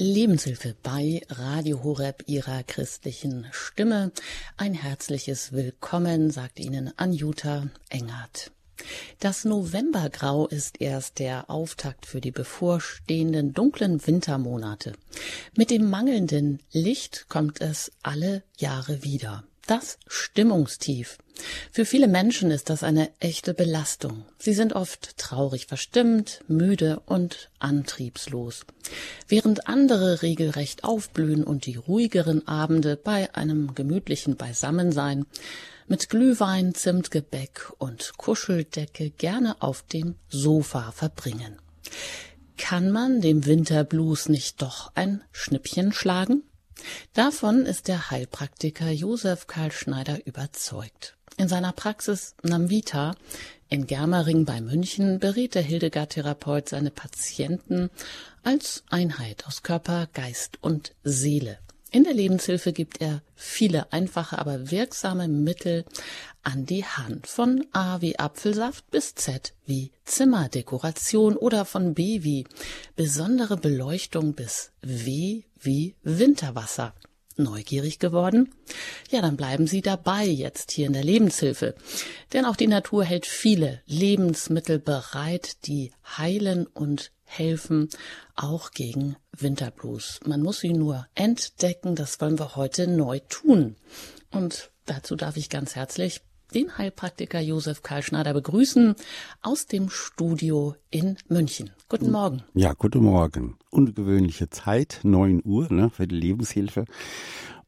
Lebenshilfe bei Radio Horeb ihrer christlichen Stimme. Ein herzliches Willkommen, sagt Ihnen Anjuta Engert. Das Novembergrau ist erst der Auftakt für die bevorstehenden dunklen Wintermonate. Mit dem mangelnden Licht kommt es alle Jahre wieder. Das Stimmungstief. Für viele Menschen ist das eine echte Belastung. Sie sind oft traurig verstimmt, müde und antriebslos. Während andere regelrecht aufblühen und die ruhigeren Abende bei einem gemütlichen Beisammensein mit Glühwein, Zimtgebäck und Kuscheldecke gerne auf dem Sofa verbringen. Kann man dem Winterblues nicht doch ein Schnippchen schlagen? Davon ist der Heilpraktiker Josef Karl Schneider überzeugt. In seiner Praxis Namvita in Germering bei München berät der Hildegard-Therapeut seine Patienten als Einheit aus Körper, Geist und Seele. In der Lebenshilfe gibt er viele einfache, aber wirksame Mittel an die Hand. Von A wie Apfelsaft bis Z wie Zimmerdekoration oder von B wie besondere Beleuchtung bis W wie Winterwasser. Neugierig geworden? Ja, dann bleiben Sie dabei jetzt hier in der Lebenshilfe. Denn auch die Natur hält viele Lebensmittel bereit, die heilen und helfen, auch gegen Winterblues. Man muss sie nur entdecken, das wollen wir heute neu tun. Und dazu darf ich ganz herzlich den Heilpraktiker Josef Karl Schneider begrüßen aus dem Studio in München. Guten Morgen. Ja, guten Morgen. Ungewöhnliche Zeit, neun Uhr ne, für die Lebenshilfe.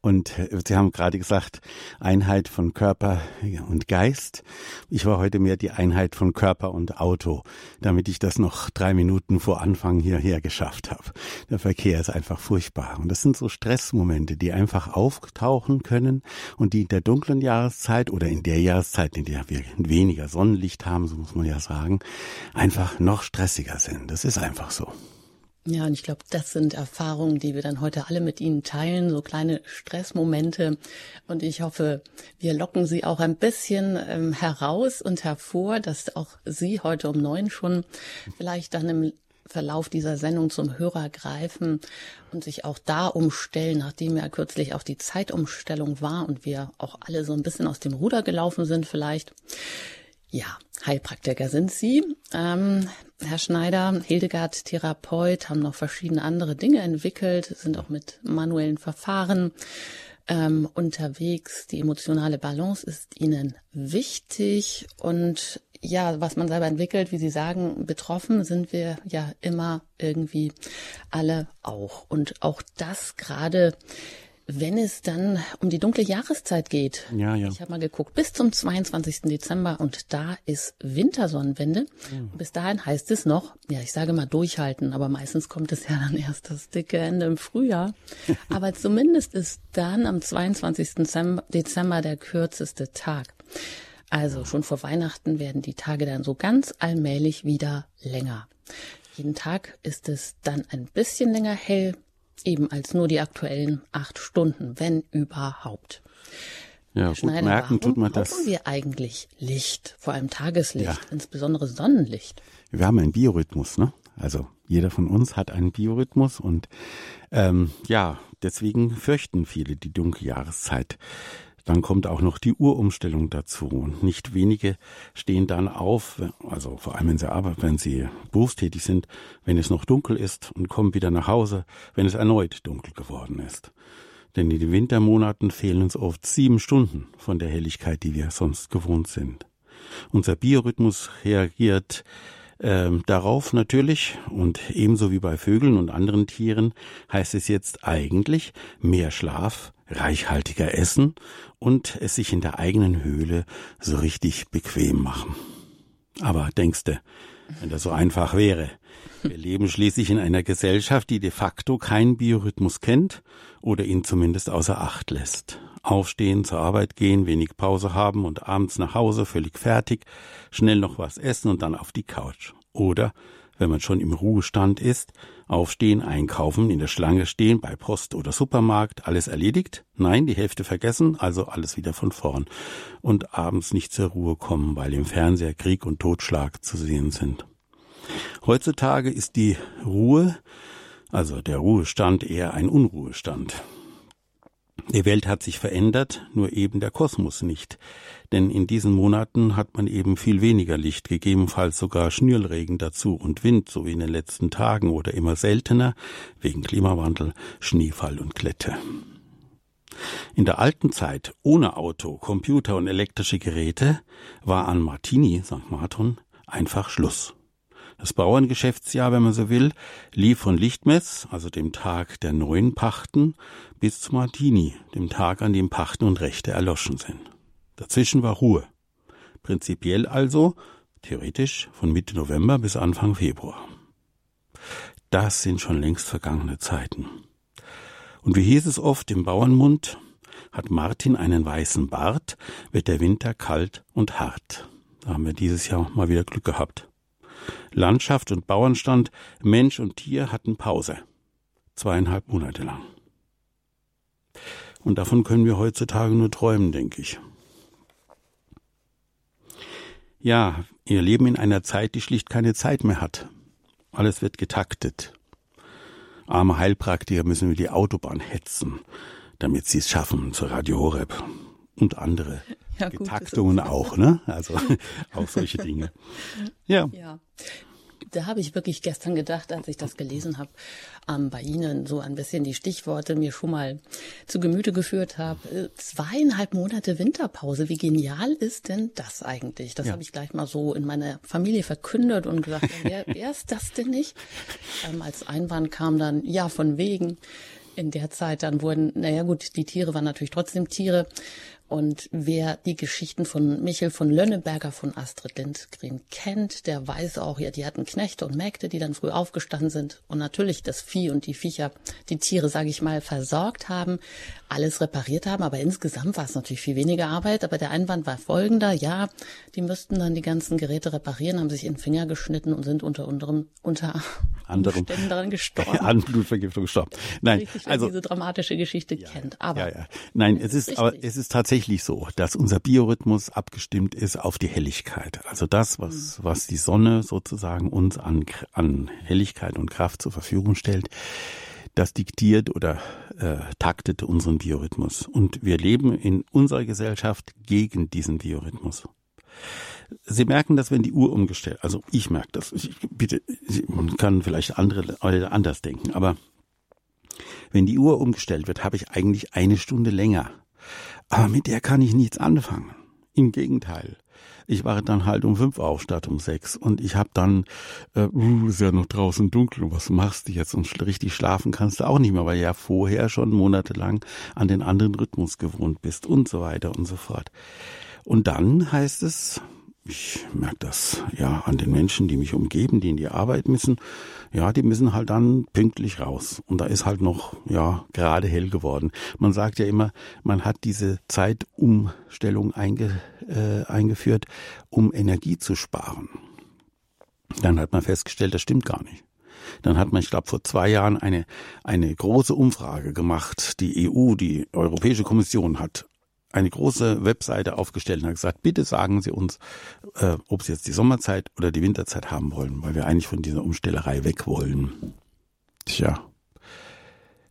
Und äh, Sie haben gerade gesagt, Einheit von Körper und Geist. Ich war heute mehr die Einheit von Körper und Auto, damit ich das noch drei Minuten vor Anfang hierher geschafft habe. Der Verkehr ist einfach furchtbar. Und das sind so Stressmomente, die einfach auftauchen können und die in der dunklen Jahreszeit oder in der Jahreszeit, in der wir weniger Sonnenlicht haben, so muss man ja sagen, einfach noch stressiger sind. Das ist einfach so. Ja, und ich glaube, das sind Erfahrungen, die wir dann heute alle mit Ihnen teilen, so kleine Stressmomente. Und ich hoffe, wir locken Sie auch ein bisschen ähm, heraus und hervor, dass auch Sie heute um neun schon vielleicht dann im Verlauf dieser Sendung zum Hörer greifen und sich auch da umstellen, nachdem ja kürzlich auch die Zeitumstellung war und wir auch alle so ein bisschen aus dem Ruder gelaufen sind vielleicht. Ja, Heilpraktiker sind Sie. Ähm, Herr Schneider, Hildegard Therapeut, haben noch verschiedene andere Dinge entwickelt, sind auch mit manuellen Verfahren ähm, unterwegs. Die emotionale Balance ist Ihnen wichtig und ja, was man selber entwickelt, wie Sie sagen, betroffen sind wir ja immer irgendwie alle auch. Und auch das gerade wenn es dann um die dunkle Jahreszeit geht. Ja, ja. Ich habe mal geguckt, bis zum 22. Dezember und da ist Wintersonnenwende. Mhm. Bis dahin heißt es noch, ja, ich sage mal durchhalten, aber meistens kommt es ja dann erst das dicke Ende im Frühjahr. aber zumindest ist dann am 22. Dezember der kürzeste Tag. Also schon vor Weihnachten werden die Tage dann so ganz allmählich wieder länger. Jeden Tag ist es dann ein bisschen länger hell, eben als nur die aktuellen acht Stunden, wenn überhaupt. Ja, gut Schneider, merken tut man das. Warum wir eigentlich Licht, vor allem Tageslicht, ja. insbesondere Sonnenlicht? Wir haben einen Biorhythmus, ne? Also jeder von uns hat einen Biorhythmus und ähm, ja, deswegen fürchten viele die dunkle Jahreszeit. Dann kommt auch noch die Uhrumstellung dazu. Und nicht wenige stehen dann auf, also vor allem wenn sie arbeiten, wenn sie berufstätig sind, wenn es noch dunkel ist und kommen wieder nach Hause, wenn es erneut dunkel geworden ist. Denn in den Wintermonaten fehlen uns oft sieben Stunden von der Helligkeit, die wir sonst gewohnt sind. Unser Biorhythmus reagiert ähm, darauf natürlich und ebenso wie bei Vögeln und anderen Tieren heißt es jetzt eigentlich mehr Schlaf, reichhaltiger essen und es sich in der eigenen Höhle so richtig bequem machen. Aber denkste, wenn das so einfach wäre. Wir leben schließlich in einer Gesellschaft, die de facto keinen Biorhythmus kennt oder ihn zumindest außer Acht lässt. Aufstehen, zur Arbeit gehen, wenig Pause haben und abends nach Hause völlig fertig, schnell noch was essen und dann auf die Couch. Oder wenn man schon im Ruhestand ist, aufstehen, einkaufen, in der Schlange stehen, bei Post oder Supermarkt, alles erledigt? Nein, die Hälfte vergessen, also alles wieder von vorn. Und abends nicht zur Ruhe kommen, weil im Fernseher Krieg und Totschlag zu sehen sind. Heutzutage ist die Ruhe Also der Ruhestand eher ein Unruhestand. Die Welt hat sich verändert, nur eben der Kosmos nicht. Denn in diesen Monaten hat man eben viel weniger Licht, gegebenenfalls sogar Schnürlregen dazu und Wind, so wie in den letzten Tagen oder immer seltener, wegen Klimawandel, Schneefall und Glätte. In der alten Zeit, ohne Auto, Computer und elektrische Geräte, war an Martini, St. Martin, einfach Schluss. Das Bauerngeschäftsjahr, wenn man so will, lief von Lichtmess, also dem Tag der neuen Pachten, bis zu Martini, dem Tag, an dem Pachten und Rechte erloschen sind. Dazwischen war Ruhe. Prinzipiell also, theoretisch, von Mitte November bis Anfang Februar. Das sind schon längst vergangene Zeiten. Und wie hieß es oft im Bauernmund, hat Martin einen weißen Bart, wird der Winter kalt und hart. Da haben wir dieses Jahr mal wieder Glück gehabt. Landschaft und Bauernstand, Mensch und Tier hatten Pause. Zweieinhalb Monate lang. Und davon können wir heutzutage nur träumen, denke ich. Ja, wir leben in einer Zeit, die schlicht keine Zeit mehr hat. Alles wird getaktet. Arme Heilpraktiker müssen über die Autobahn hetzen, damit sie es schaffen zur Radio Horeb. Und andere ja, gut, Getaktungen auch, ne? Also auch solche Dinge. Ja. ja. Da habe ich wirklich gestern gedacht, als ich das gelesen habe, ähm, bei Ihnen so ein bisschen die Stichworte mir schon mal zu Gemüte geführt habe. Äh, zweieinhalb Monate Winterpause, wie genial ist denn das eigentlich? Das ja. habe ich gleich mal so in meiner Familie verkündet und gesagt, wer, wer ist das denn nicht? Ähm, als Einwand kam dann, ja, von wegen in der Zeit dann wurden, naja gut, die Tiere waren natürlich trotzdem Tiere, und wer die Geschichten von Michel von Lönneberger von Astrid Lindgren kennt, der weiß auch, ja, die hatten Knechte und Mägde, die dann früh aufgestanden sind und natürlich das Vieh und die Viecher, die Tiere, sage ich mal, versorgt haben, alles repariert haben. Aber insgesamt war es natürlich viel weniger Arbeit. Aber der Einwand war folgender, ja, die müssten dann die ganzen Geräte reparieren, haben sich in den Finger geschnitten und sind unter anderem unter anderem daran gestorben. An Blutvergiftung gestorben. Nein, Richtig, also diese dramatische Geschichte ja, kennt. Aber ja, ja. nein, es ist, aber es ist tatsächlich tatsächlich so, dass unser Biorhythmus abgestimmt ist auf die Helligkeit. Also das, was, mhm. was die Sonne sozusagen uns an, an Helligkeit und Kraft zur Verfügung stellt, das diktiert oder äh, taktet unseren Biorhythmus. Und wir leben in unserer Gesellschaft gegen diesen Biorhythmus. Sie merken das, wenn die Uhr umgestellt, also ich merke das, ich, bitte, man kann vielleicht andere anders denken, aber wenn die Uhr umgestellt wird, habe ich eigentlich eine Stunde länger aber mit der kann ich nichts anfangen. Im Gegenteil. Ich war dann halt um fünf auf statt um sechs und ich habe dann, äh, uh, ist ja noch draußen dunkel und was machst du jetzt? Und richtig schlafen kannst du auch nicht mehr, weil ja vorher schon monatelang an den anderen Rhythmus gewohnt bist und so weiter und so fort. Und dann heißt es, ich merke das ja an den Menschen, die mich umgeben, die in die Arbeit müssen. Ja, die müssen halt dann pünktlich raus. Und da ist halt noch, ja, gerade hell geworden. Man sagt ja immer, man hat diese Zeitumstellung einge, äh, eingeführt, um Energie zu sparen. Dann hat man festgestellt, das stimmt gar nicht. Dann hat man, ich glaube, vor zwei Jahren eine, eine große Umfrage gemacht. Die EU, die Europäische Kommission hat eine große Webseite aufgestellt und hat gesagt, bitte sagen Sie uns, äh, ob Sie jetzt die Sommerzeit oder die Winterzeit haben wollen, weil wir eigentlich von dieser Umstellerei weg wollen. Tja,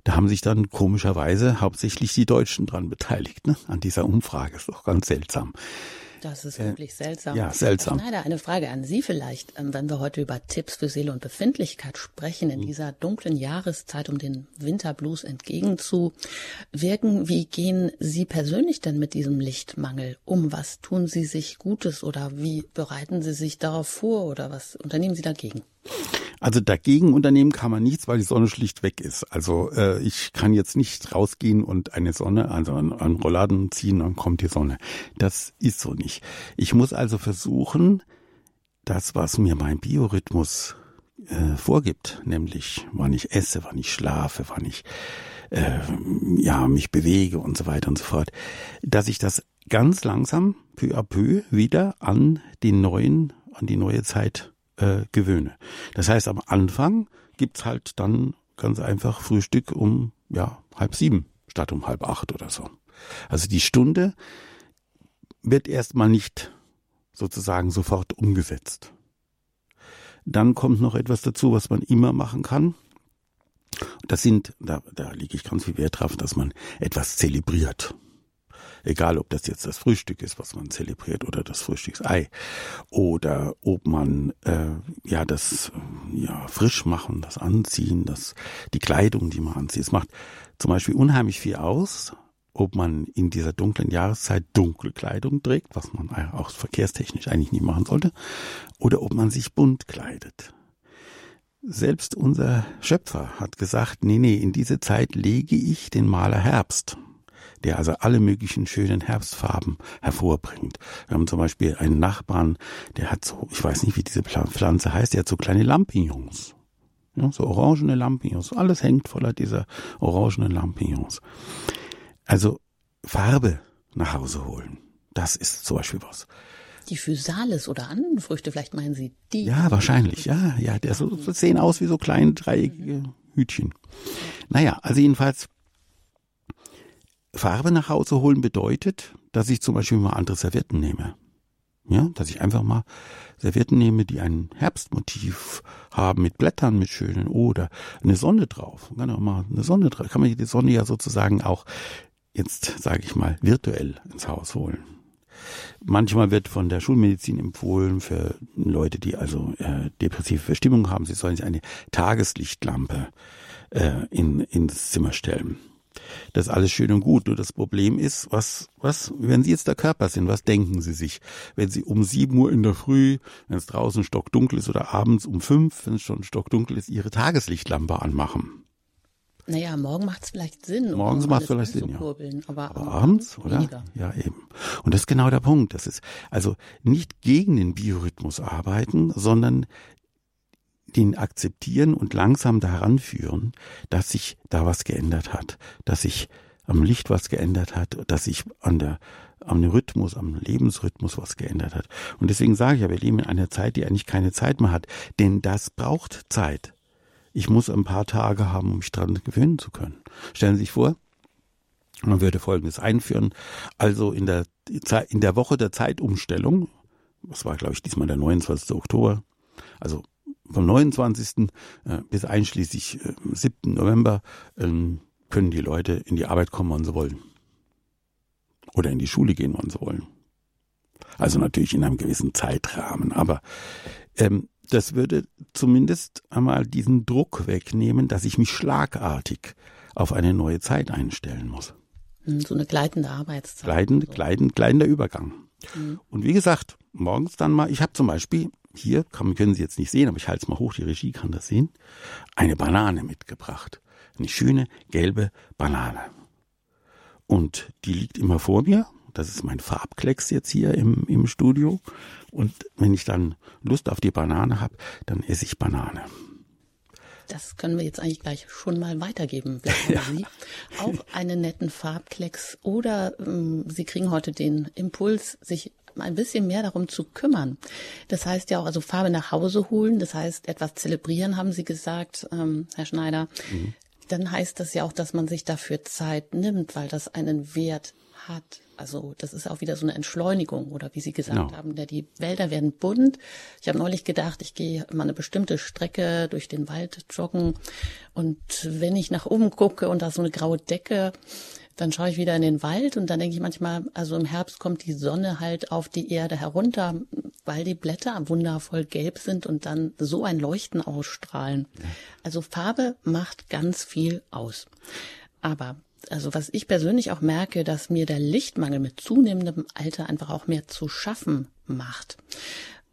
da haben sich dann komischerweise hauptsächlich die Deutschen dran beteiligt, ne? an dieser Umfrage. Ist doch ganz seltsam. Das ist wirklich seltsam. Ja, seltsam. Herr Schneider, eine Frage an Sie vielleicht, ähm, wenn wir heute über Tipps für Seele und Befindlichkeit sprechen, in mhm. dieser dunklen Jahreszeit, um den Winterblues entgegenzuwirken. Wie gehen Sie persönlich denn mit diesem Lichtmangel um? Was tun Sie sich Gutes oder wie bereiten Sie sich darauf vor oder was unternehmen Sie dagegen? Also dagegen unternehmen kann man nichts, weil die Sonne schlicht weg ist. Also äh, ich kann jetzt nicht rausgehen und eine Sonne, also an, an Rolladen ziehen, dann kommt die Sonne. Das ist so nicht. Ich muss also versuchen, das, was mir mein Biorhythmus äh, vorgibt, nämlich wann ich esse, wann ich schlafe, wann ich äh, ja mich bewege und so weiter und so fort, dass ich das ganz langsam peu à peu wieder an den neuen, an die neue Zeit äh, gewöhne. Das heißt, am Anfang gibt's halt dann ganz einfach Frühstück um ja halb sieben statt um halb acht oder so. Also die Stunde wird erstmal nicht sozusagen sofort umgesetzt. Dann kommt noch etwas dazu, was man immer machen kann. Das sind, da, da lege ich ganz viel Wert drauf, dass man etwas zelebriert. Egal, ob das jetzt das Frühstück ist, was man zelebriert, oder das Frühstücksei, oder ob man äh, ja das ja frisch machen, das Anziehen, das die Kleidung, die man anzieht. Es macht zum Beispiel unheimlich viel aus, ob man in dieser dunklen Jahreszeit dunkle Kleidung trägt, was man auch verkehrstechnisch eigentlich nie machen sollte, oder ob man sich bunt kleidet. Selbst unser Schöpfer hat gesagt, nee, nee, in diese Zeit lege ich den Maler Herbst der also alle möglichen schönen Herbstfarben hervorbringt. Wir haben zum Beispiel einen Nachbarn, der hat so, ich weiß nicht, wie diese Pflanze heißt, der hat so kleine Lampignons. Ja, so orangene Lampignons. Alles hängt voller dieser orangenen Lampignons. Also Farbe nach Hause holen. Das ist zum Beispiel was. Die Physalis oder anderen Früchte, vielleicht meinen Sie die? Ja, wahrscheinlich, ja, ja. Der so, so sehen aus wie so kleine dreieckige Hütchen. Naja, also jedenfalls Farbe nach Hause holen bedeutet, dass ich zum Beispiel mal andere Servietten nehme. Ja, dass ich einfach mal Servietten nehme, die ein Herbstmotiv haben mit Blättern, mit schönen oder eine Sonne drauf. Kann auch mal eine Sonne drauf. Kann man die Sonne ja sozusagen auch jetzt, sage ich mal, virtuell ins Haus holen. Manchmal wird von der Schulmedizin empfohlen für Leute, die also äh, depressive Verstimmung haben, sie sollen sich eine Tageslichtlampe äh, in, ins Zimmer stellen. Das ist alles schön und gut. Nur das Problem ist, was, was, wenn Sie jetzt der Körper sind, was denken Sie sich? Wenn Sie um sieben Uhr in der Früh, wenn es draußen stockdunkel ist, oder abends um fünf, wenn es schon stockdunkel ist, Ihre Tageslichtlampe anmachen? Naja, morgen macht es vielleicht Sinn. Morgens macht es vielleicht Sinn, ja. Aber, aber abends, oder? Weniger. Ja, eben. Und das ist genau der Punkt. Das ist also nicht gegen den Biorhythmus arbeiten, sondern den akzeptieren und langsam daran führen, dass sich da was geändert hat, dass sich am Licht was geändert hat, dass sich an der am Rhythmus, am Lebensrhythmus was geändert hat. Und deswegen sage ich ja, wir leben in einer Zeit, die eigentlich keine Zeit mehr hat, denn das braucht Zeit. Ich muss ein paar Tage haben, um mich daran gewöhnen zu können. Stellen Sie sich vor, man würde Folgendes einführen. Also in der, in der Woche der Zeitumstellung, das war glaube ich diesmal der 29. Oktober, also vom 29. Äh, bis einschließlich 7. Äh, November ähm, können die Leute in die Arbeit kommen, wann sie wollen. Oder in die Schule gehen, wann sie wollen. Also natürlich in einem gewissen Zeitrahmen. Aber ähm, das würde zumindest einmal diesen Druck wegnehmen, dass ich mich schlagartig auf eine neue Zeit einstellen muss. Hm, so eine gleitende Arbeitszeit. Gleitend, so. gleitend, gleitender Übergang. Mhm. Und wie gesagt, morgens dann mal, ich habe zum Beispiel hier, kann, können Sie jetzt nicht sehen, aber ich halte es mal hoch, die Regie kann das sehen, eine Banane mitgebracht. Eine schöne gelbe Banane. Und die liegt immer vor mir. Das ist mein Farbklecks jetzt hier im, im Studio. Und wenn ich dann Lust auf die Banane habe, dann esse ich Banane. Das können wir jetzt eigentlich gleich schon mal weitergeben. Ja. Sie auch einen netten Farbklecks oder ähm, Sie kriegen heute den Impuls, sich ein bisschen mehr darum zu kümmern. Das heißt ja auch, also Farbe nach Hause holen, das heißt etwas zelebrieren, haben Sie gesagt, ähm, Herr Schneider. Mhm. Dann heißt das ja auch, dass man sich dafür Zeit nimmt, weil das einen Wert hat. Also das ist auch wieder so eine Entschleunigung oder wie Sie gesagt no. Genau. haben, der die Wälder werden bunt. Ich habe neulich gedacht, ich gehe mal eine bestimmte Strecke durch den Wald joggen und wenn ich nach oben gucke und da so eine graue Decke, dann schaue ich wieder in den Wald und dann denke ich manchmal, also im Herbst kommt die Sonne halt auf die Erde herunter, weil die Blätter wundervoll gelb sind und dann so ein Leuchten ausstrahlen. Also Farbe macht ganz viel aus. Aber also was ich persönlich auch merke, dass mir der Lichtmangel mit zunehmendem Alter einfach auch mehr zu schaffen macht.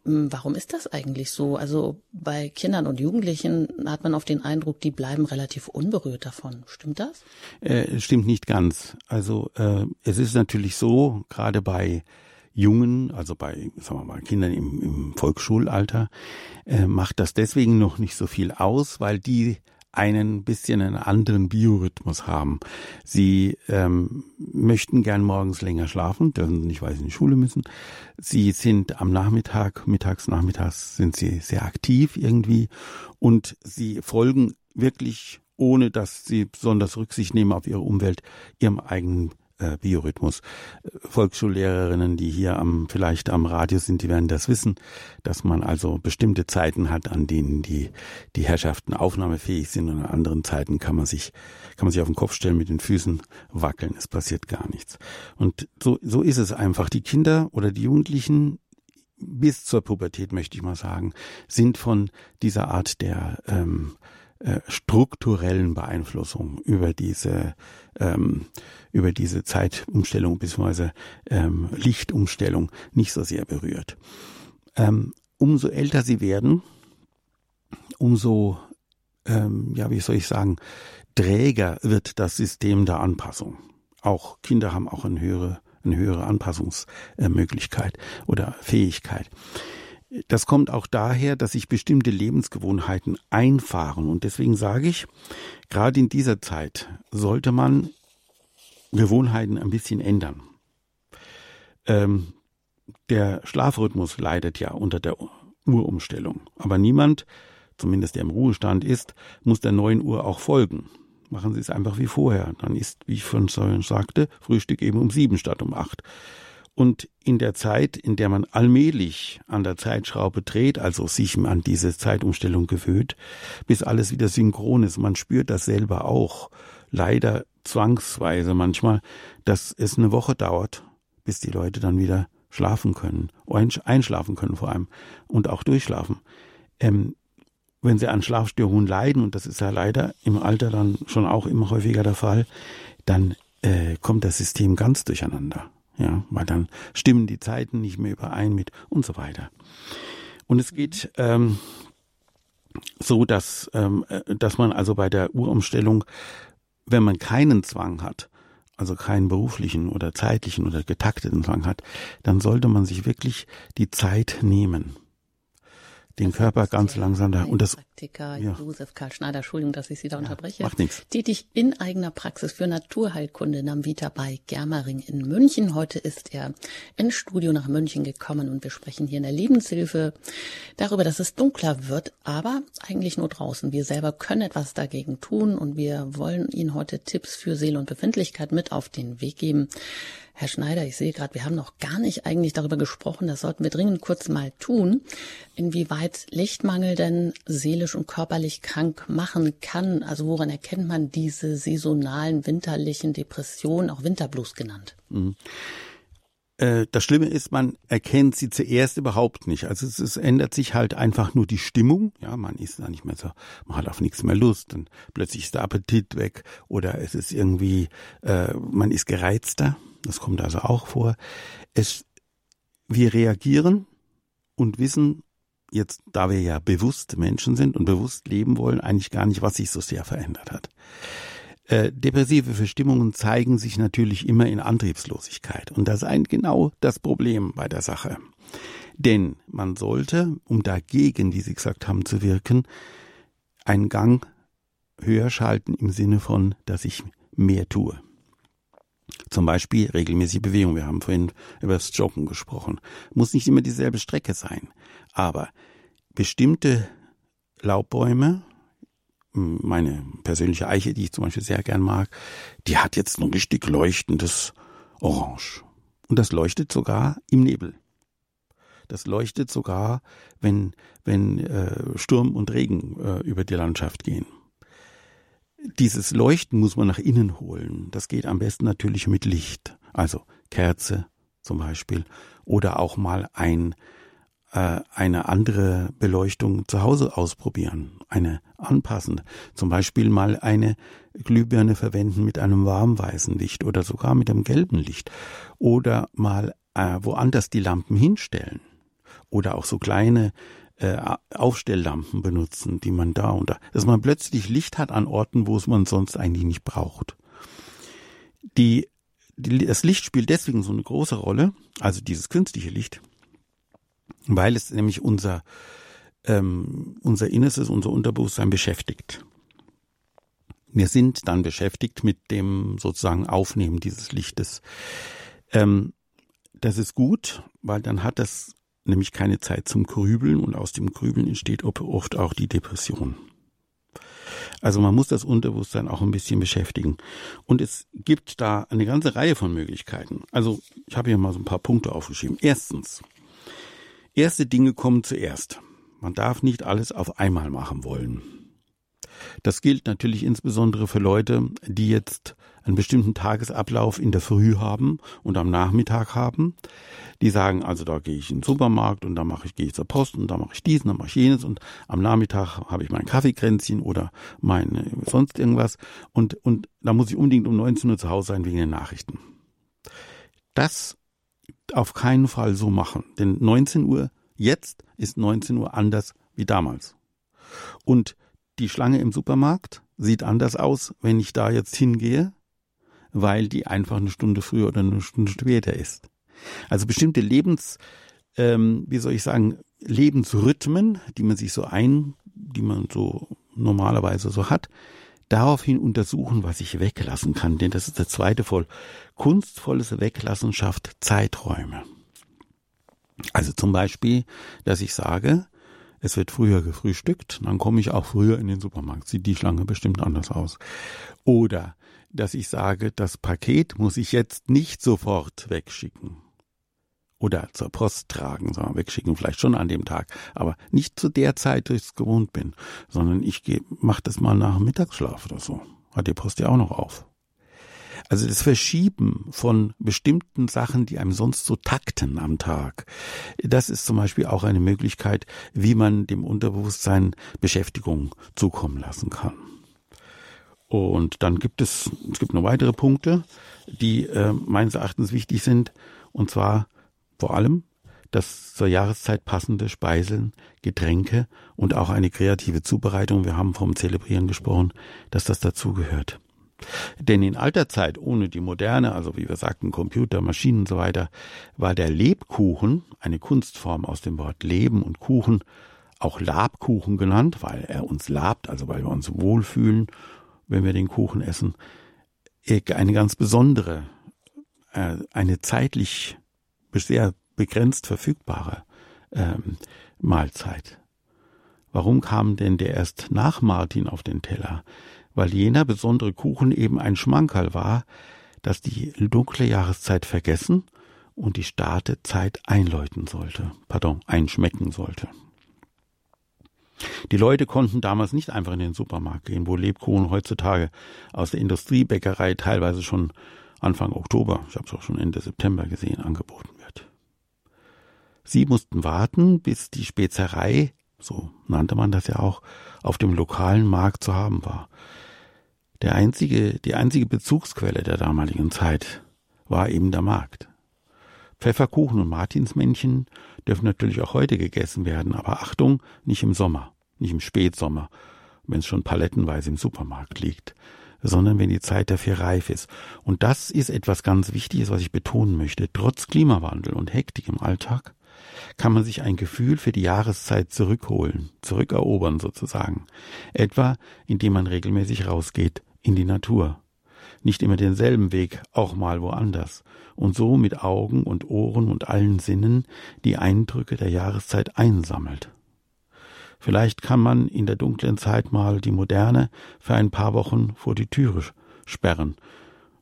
Hm, warum ist das eigentlich so? Also bei Kindern und Jugendlichen hat man oft den Eindruck, die bleiben relativ unberührt davon. Stimmt das? Äh, stimmt nicht ganz. Also äh, es ist natürlich so, gerade bei Jungen, also bei sagen wir mal, Kindern im, im Volksschulalter, äh, macht das deswegen noch nicht so viel aus, weil die einen bisschen einen anderen Biorhythmus haben. Sie ähm, möchten gern morgens länger schlafen, dürfen nicht, weil sie in die Schule müssen. Sie sind am Nachmittag, mittags, nachmittags sind sie sehr aktiv irgendwie und sie folgen wirklich, ohne dass sie besonders Rücksicht nehmen auf ihre Umwelt, ihrem eigenen äh, Biorhythmus. Volksschullehrerinnen, die hier am, vielleicht am Radio sind, die werden das wissen, dass man also bestimmte Zeiten hat, an denen die, die Herrschaften aufnahmefähig sind und an anderen Zeiten kann man sich, kann man sich auf den Kopf stellen, mit den Füßen wackeln. Es passiert gar nichts. Und so, so ist es einfach. Die Kinder oder die Jugendlichen, bis zur Pubertät, möchte ich mal sagen, sind von dieser Art der ähm, äh, strukturellen Beeinflussung über diese ähm, über diese Zeitumstellung bzw. Ähm, Lichtumstellung nicht so sehr berührt. Ähm, umso älter sie werden, umso ähm, ja wie soll ich sagen träger wird das System der Anpassung. Auch Kinder haben auch eine höhere eine höhere Anpassungsmöglichkeit oder Fähigkeit. Das kommt auch daher, dass sich bestimmte Lebensgewohnheiten einfahren. Und deswegen sage ich, gerade in dieser Zeit sollte man Gewohnheiten ein bisschen ändern. Ähm, der Schlafrhythmus leidet ja unter der Uhrumstellung. Aber niemand, zumindest der im Ruhestand ist, muss der neuen Uhr auch folgen. Machen Sie es einfach wie vorher. Dann ist, wie ich von sagte, Frühstück eben um sieben statt um acht. Und in der Zeit, in der man allmählich an der Zeitschraube dreht, also sich an diese Zeitumstellung gewöhnt, bis alles wieder synchron ist, man spürt das selber auch, leider zwangsweise manchmal, dass es eine Woche dauert, bis die Leute dann wieder schlafen können, einschlafen können vor allem und auch durchschlafen. Ähm, wenn sie an Schlafstörungen leiden, und das ist ja leider im Alter dann schon auch immer häufiger der Fall, dann äh, kommt das System ganz durcheinander ja, weil dann stimmen die Zeiten nicht mehr überein mit und so weiter. Und es geht ähm, so, dass, ähm, äh, dass man also bei der Uhrumstellung, wenn man keinen Zwang hat, also keinen beruflichen oder zeitlichen oder getakteten Zwang hat, dann sollte man sich wirklich die Zeit nehmen den Körper ganz langsam da. Und das Praktiker ja. Josef Karl Schneider, Entschuldigung, dass ich Sie da ja, unterbreche. Macht nichts. Tätig in eigener Praxis für Naturheilkunde Namvita bei Germering in München. Heute ist er ins Studio nach München gekommen und wir sprechen hier in der Lebenshilfe darüber, dass es dunkler wird, aber eigentlich nur draußen. Wir selber können etwas dagegen tun und wir wollen Ihnen heute Tipps für Seele und Befindlichkeit mit auf den Weg geben. Herr Schneider, ich sehe gerade, wir haben noch gar nicht eigentlich darüber gesprochen, das sollten wir dringend kurz mal tun, inwieweit Lichtmangel denn seelisch und körperlich krank machen kann. Also woran erkennt man diese saisonalen winterlichen Depressionen, auch Winterblues genannt? Mhm äh, das Schlimme ist, man erkennt sie zuerst überhaupt nicht. Also es, es, ändert sich halt einfach nur die Stimmung. Ja, man ist da nicht mehr so, man hat auf nichts mehr Lust und plötzlich ist der Appetit weg oder es ist irgendwie, äh, man ist gereizter. Das kommt also auch vor. Es, wir reagieren und wissen jetzt, da wir ja bewusst Menschen sind und bewusst leben wollen, eigentlich gar nicht, was sich so sehr verändert hat. Äh, depressive Verstimmungen zeigen sich natürlich immer in Antriebslosigkeit. Und das ist ein, genau das Problem bei der Sache. Denn man sollte, um dagegen, wie Sie gesagt haben, zu wirken, einen Gang höher schalten im Sinne von, dass ich mehr tue. Zum Beispiel regelmäßige Bewegung. Wir haben vorhin über das Joggen gesprochen. Muss nicht immer dieselbe Strecke sein. Aber bestimmte Laubbäume, meine persönliche Eiche, die ich zum Beispiel sehr gern mag, die hat jetzt ein richtig leuchtendes Orange. Und das leuchtet sogar im Nebel. Das leuchtet sogar, wenn, wenn äh, Sturm und Regen äh, über die Landschaft gehen. Dieses Leuchten muss man nach innen holen. Das geht am besten natürlich mit Licht. Also Kerze zum Beispiel. Oder auch mal ein, äh, eine andere Beleuchtung zu Hause ausprobieren. Eine anpassende. Zum Beispiel mal eine Glühbirne verwenden mit einem warmweißen Licht oder sogar mit einem gelben Licht. Oder mal äh, woanders die Lampen hinstellen. Oder auch so kleine äh, Aufstelllampen benutzen, die man da und da, dass man plötzlich Licht hat an Orten, wo es man sonst eigentlich nicht braucht. Die, die, das Licht spielt deswegen so eine große Rolle, also dieses künstliche Licht, weil es nämlich unser, ähm, unser Innerstes, unser Unterbewusstsein beschäftigt. Wir sind dann beschäftigt mit dem sozusagen Aufnehmen dieses Lichtes. Ähm, das ist gut, weil dann hat das nämlich keine Zeit zum Grübeln und aus dem Grübeln entsteht oft auch die Depression. Also man muss das Unterbewusstsein auch ein bisschen beschäftigen. Und es gibt da eine ganze Reihe von Möglichkeiten. Also ich habe hier mal so ein paar Punkte aufgeschrieben. Erstens, erste Dinge kommen zuerst. Man darf nicht alles auf einmal machen wollen. Das gilt natürlich insbesondere für Leute, die jetzt einen bestimmten Tagesablauf in der Früh haben und am Nachmittag haben. Die sagen, also da gehe ich in den Supermarkt und da mache ich, gehe ich zur Post und da mache ich dies und da mache ich jenes und am Nachmittag habe ich mein Kaffeekränzchen oder mein äh, sonst irgendwas und, und da muss ich unbedingt um 19 Uhr zu Hause sein wegen den Nachrichten. Das auf keinen Fall so machen, denn 19 Uhr jetzt ist 19 Uhr anders wie damals. Und die Schlange im Supermarkt sieht anders aus, wenn ich da jetzt hingehe, weil die einfach eine Stunde früher oder eine Stunde später ist. Also bestimmte Lebens, ähm, wie soll ich sagen, Lebensrhythmen, die man sich so ein, die man so normalerweise so hat, daraufhin untersuchen, was ich weglassen kann. Denn das ist der zweite voll. Kunstvolles Weglassen schafft Zeiträume. Also zum Beispiel, dass ich sage, es wird früher gefrühstückt, dann komme ich auch früher in den Supermarkt. Sieht die Schlange bestimmt anders aus. Oder dass ich sage, das Paket muss ich jetzt nicht sofort wegschicken. Oder zur Post tragen, sondern wegschicken, vielleicht schon an dem Tag, aber nicht zu der Zeit, dass ich es gewohnt bin, sondern ich mache das mal nach dem Mittagsschlaf oder so. Hat die Post ja auch noch auf. Also das Verschieben von bestimmten Sachen, die einem sonst so takten am Tag, das ist zum Beispiel auch eine Möglichkeit, wie man dem Unterbewusstsein Beschäftigung zukommen lassen kann. Und dann gibt es, es gibt noch weitere Punkte, die äh, meines Erachtens wichtig sind, und zwar vor allem das zur Jahreszeit passende Speisen, Getränke und auch eine kreative Zubereitung, wir haben vom Zelebrieren gesprochen, dass das dazugehört. Denn in alter Zeit, ohne die moderne, also wie wir sagten, Computer, Maschinen und so weiter, war der Lebkuchen, eine Kunstform aus dem Wort Leben und Kuchen, auch Labkuchen genannt, weil er uns labt, also weil wir uns wohlfühlen, wenn wir den Kuchen essen, eine ganz besondere, äh, eine zeitlich sehr begrenzt verfügbare ähm, Mahlzeit. Warum kam denn der erst nach Martin auf den Teller? Weil jener besondere Kuchen eben ein Schmankerl war, das die dunkle Jahreszeit vergessen und die starte Zeit einläuten sollte, pardon, einschmecken sollte. Die Leute konnten damals nicht einfach in den Supermarkt gehen, wo Lebkuchen heutzutage aus der Industriebäckerei teilweise schon Anfang Oktober, ich habe es auch schon Ende September gesehen, angeboten wird. Sie mussten warten, bis die Spezerei, so nannte man das ja auch, auf dem lokalen Markt zu haben war. Der einzige, die einzige Bezugsquelle der damaligen Zeit war eben der Markt. Pfefferkuchen und Martinsmännchen dürfen natürlich auch heute gegessen werden, aber Achtung, nicht im Sommer, nicht im Spätsommer, wenn es schon palettenweise im Supermarkt liegt, sondern wenn die Zeit dafür reif ist. Und das ist etwas ganz Wichtiges, was ich betonen möchte. Trotz Klimawandel und Hektik im Alltag kann man sich ein Gefühl für die Jahreszeit zurückholen, zurückerobern sozusagen. Etwa, indem man regelmäßig rausgeht, in die Natur. Nicht immer denselben Weg, auch mal woanders. Und so mit Augen und Ohren und allen Sinnen die Eindrücke der Jahreszeit einsammelt. Vielleicht kann man in der dunklen Zeit mal die Moderne für ein paar Wochen vor die Türe sperren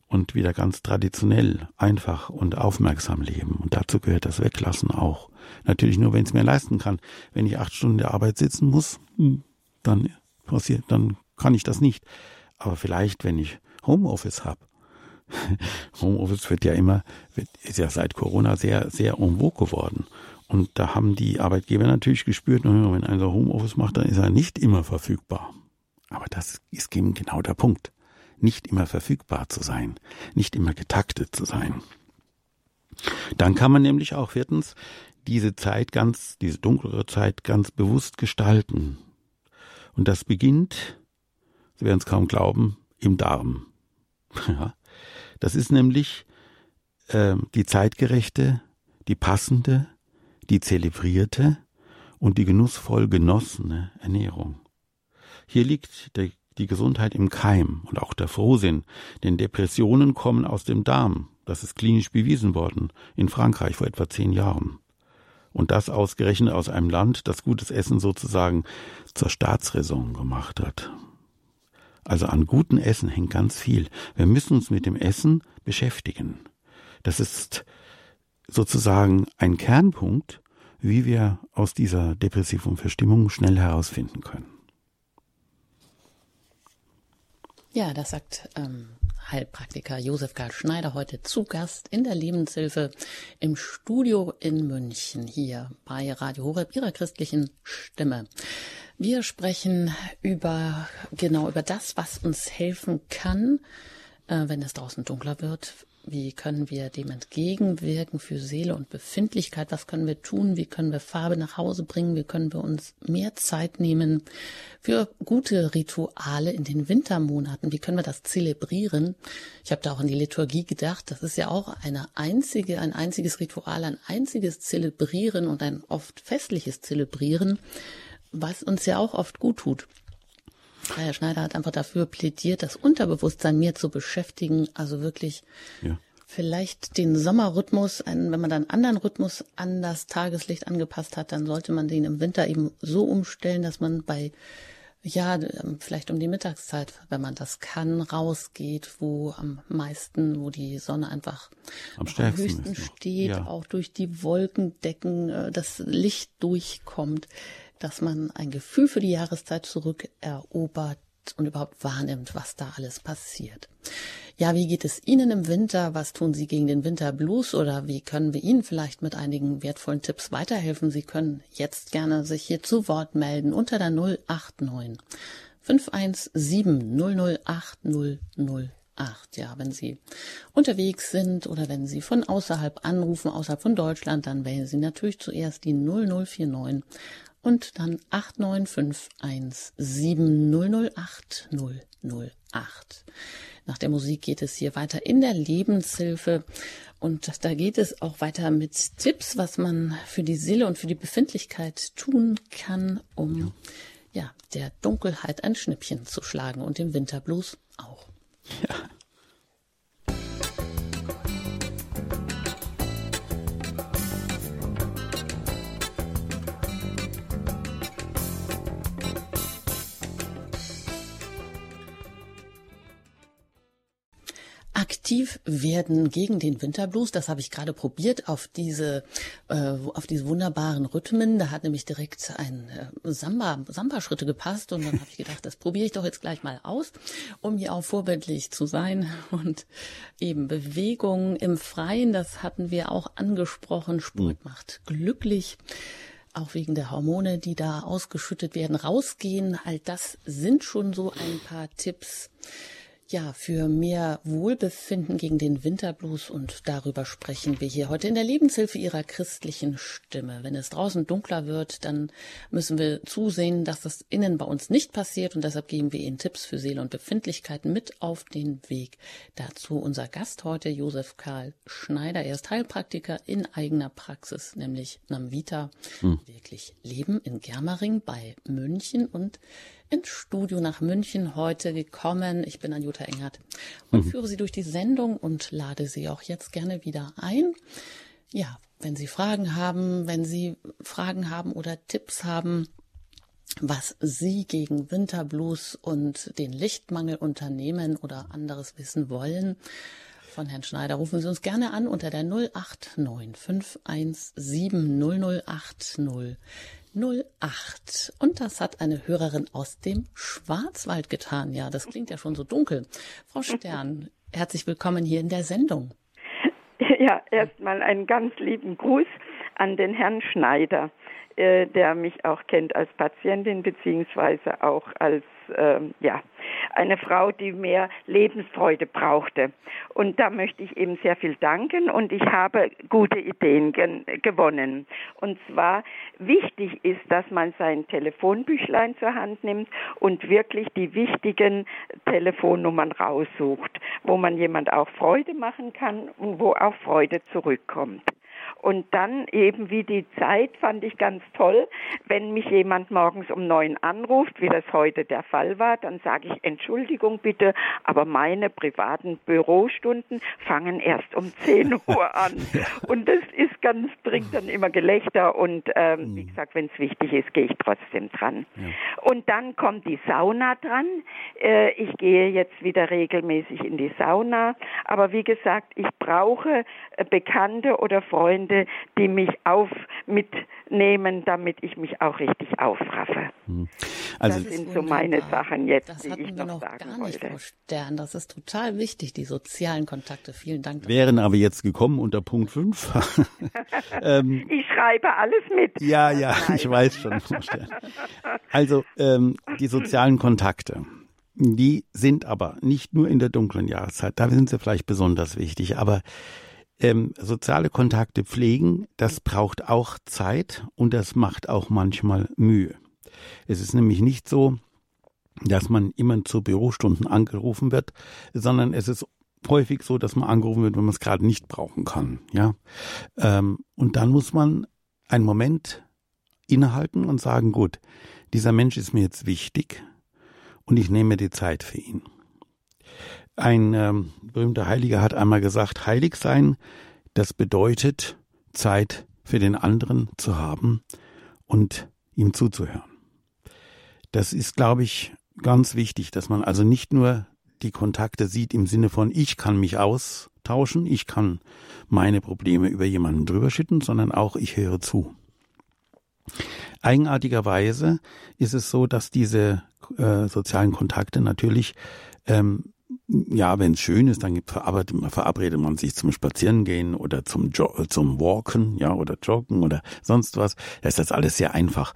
und wieder ganz traditionell, einfach und aufmerksam leben. Und dazu gehört das Weglassen auch. Natürlich nur, wenn es mir leisten kann. Wenn ich acht Stunden der Arbeit sitzen muss, hm, dann passiert, dann kann ich das nicht. Aber vielleicht, wenn ich Homeoffice habe, Homeoffice wird ja immer, wird, ist ja seit Corona sehr, sehr en vogue geworden. Und da haben die Arbeitgeber natürlich gespürt, wenn einer Homeoffice macht, dann ist er nicht immer verfügbar. Aber das ist eben genau der Punkt. Nicht immer verfügbar zu sein, nicht immer getaktet zu sein. Dann kann man nämlich auch viertens diese Zeit ganz, diese dunklere Zeit ganz bewusst gestalten. Und das beginnt Sie werden es kaum glauben, im Darm. Ja, das ist nämlich äh, die zeitgerechte, die passende, die zelebrierte und die genussvoll genossene Ernährung. Hier liegt der, die Gesundheit im Keim und auch der Frohsinn, denn Depressionen kommen aus dem Darm. Das ist klinisch bewiesen worden in Frankreich vor etwa zehn Jahren. Und das ausgerechnet aus einem Land, das gutes Essen sozusagen zur Staatsräson gemacht hat. Also an gutem Essen hängt ganz viel. Wir müssen uns mit dem Essen beschäftigen. Das ist sozusagen ein Kernpunkt, wie wir aus dieser depressiven Verstimmung schnell herausfinden können. Ja, das sagt ähm, Heilpraktiker Josef Karl Schneider heute zu Gast in der Lebenshilfe im Studio in München hier bei Radio Horeb ihrer christlichen Stimme. Wir sprechen über genau über das, was uns helfen kann, äh, wenn es draußen dunkler wird, wie können wir dem entgegenwirken für Seele und Befindlichkeit? Was können wir tun? Wie können wir Farbe nach Hause bringen? Wie können wir uns mehr Zeit nehmen für gute Rituale in den Wintermonaten? Wie können wir das zelebrieren? Ich habe da auch an die Liturgie gedacht. Das ist ja auch eine einzige, ein einziges Ritual, ein einziges Zelebrieren und ein oft festliches Zelebrieren, was uns ja auch oft gut tut. Herr Schneider hat einfach dafür plädiert, das Unterbewusstsein mehr zu beschäftigen, also wirklich ja. vielleicht den Sommerrhythmus, wenn man dann einen anderen Rhythmus an das Tageslicht angepasst hat, dann sollte man den im Winter eben so umstellen, dass man bei ja, ähm, vielleicht um die Mittagszeit, wenn man das kann, rausgeht, wo am meisten, wo die Sonne einfach am, am höchsten steht, ja. auch durch die Wolkendecken äh, das Licht durchkommt dass man ein Gefühl für die Jahreszeit zurückerobert und überhaupt wahrnimmt, was da alles passiert. Ja, wie geht es Ihnen im Winter? Was tun Sie gegen den Winterblues oder wie können wir Ihnen vielleicht mit einigen wertvollen Tipps weiterhelfen? Sie können jetzt gerne sich hier zu Wort melden unter der 089 517 008 008. Ja, wenn Sie unterwegs sind oder wenn Sie von außerhalb anrufen, außerhalb von Deutschland, dann wählen Sie natürlich zuerst die 0049 und dann 89517008008. Nach der Musik geht es hier weiter in der Lebenshilfe und da geht es auch weiter mit Tipps, was man für die Seele und für die Befindlichkeit tun kann, um ja, der Dunkelheit ein Schnippchen zu schlagen und dem Winterblues auch. Ja. Aktiv werden gegen den Winterblues. Das habe ich gerade probiert auf diese, äh, auf diese wunderbaren Rhythmen. Da hat nämlich direkt ein äh, Samba, Samba-Schritte gepasst und dann habe ich gedacht, das probiere ich doch jetzt gleich mal aus, um hier auch vorbildlich zu sein und eben Bewegung im Freien, das hatten wir auch angesprochen. Sport mhm. macht glücklich auch wegen der Hormone, die da ausgeschüttet werden, rausgehen. All das sind schon so ein paar Tipps, ja, für mehr Wohlbefinden gegen den Winterblues und darüber sprechen wir hier heute in der Lebenshilfe Ihrer christlichen Stimme. Wenn es draußen dunkler wird, dann müssen wir zusehen, dass das innen bei uns nicht passiert und deshalb geben wir Ihnen Tipps für Seele und Befindlichkeiten mit auf den Weg. Dazu unser Gast heute, Josef Karl Schneider. Er ist Heilpraktiker in eigener Praxis, nämlich Namvita, hm. wirklich Leben in Germering bei München und ins Studio nach München heute gekommen. Ich bin Anjuta Engert und mhm. führe Sie durch die Sendung und lade Sie auch jetzt gerne wieder ein. Ja, wenn Sie Fragen haben, wenn Sie Fragen haben oder Tipps haben, was Sie gegen Winterblues und den Lichtmangel unternehmen oder anderes wissen wollen, von Herrn Schneider rufen Sie uns gerne an unter der 089 517 008 08. Und das hat eine Hörerin aus dem Schwarzwald getan. Ja, das klingt ja schon so dunkel. Frau Stern, herzlich willkommen hier in der Sendung. Ja, erstmal einen ganz lieben Gruß an den Herrn Schneider, äh, der mich auch kennt als Patientin beziehungsweise auch als ähm, ja, eine Frau, die mehr Lebensfreude brauchte. Und da möchte ich eben sehr viel danken und ich habe gute Ideen gewonnen. Und zwar wichtig ist, dass man sein Telefonbüchlein zur Hand nimmt und wirklich die wichtigen Telefonnummern raussucht, wo man jemand auch Freude machen kann und wo auch Freude zurückkommt. Und dann eben wie die Zeit fand ich ganz toll, wenn mich jemand morgens um neun anruft, wie das heute der Fall war, dann sage ich Entschuldigung bitte, aber meine privaten Bürostunden fangen erst um zehn Uhr an. Und das ist ganz, bringt dann immer Gelächter und ähm, wie mhm. gesagt, wenn es wichtig ist, gehe ich trotzdem dran. Ja. Und dann kommt die Sauna dran. Äh, ich gehe jetzt wieder regelmäßig in die Sauna, aber wie gesagt, ich brauche äh, Bekannte oder Freunde, die mich auf mitnehmen, damit ich mich auch richtig aufraffe. Hm. Also das sind so meine Sachen jetzt, das die ich noch, noch sagen gar nicht, wollte. Frau Stern. Das ist total wichtig, die sozialen Kontakte. Vielen Dank. Wären aber jetzt gekommen unter Punkt 5. ähm, ich schreibe alles mit. Ja, ja, ich weiß schon. Also ähm, die sozialen Kontakte. Die sind aber nicht nur in der dunklen Jahreszeit, da sind sie vielleicht besonders wichtig, aber ähm, soziale Kontakte pflegen, das braucht auch Zeit und das macht auch manchmal Mühe. Es ist nämlich nicht so, dass man immer zu Bürostunden angerufen wird, sondern es ist häufig so, dass man angerufen wird, wenn man es gerade nicht brauchen kann. Ja, ähm, und dann muss man einen Moment innehalten und sagen: Gut, dieser Mensch ist mir jetzt wichtig und ich nehme die Zeit für ihn. Ein ähm, berühmter Heiliger hat einmal gesagt: Heilig sein, das bedeutet Zeit für den anderen zu haben und ihm zuzuhören. Das ist, glaube ich, ganz wichtig, dass man also nicht nur die Kontakte sieht im Sinne von, ich kann mich austauschen, ich kann meine Probleme über jemanden drüber schütten, sondern auch ich höre zu. Eigenartigerweise ist es so, dass diese äh, sozialen Kontakte natürlich ähm, ja, wenn es schön ist, dann verabredet, verabredet man sich zum Spazierengehen oder zum, jo zum Walken, ja, oder Joggen oder sonst was. Da ist das alles sehr einfach.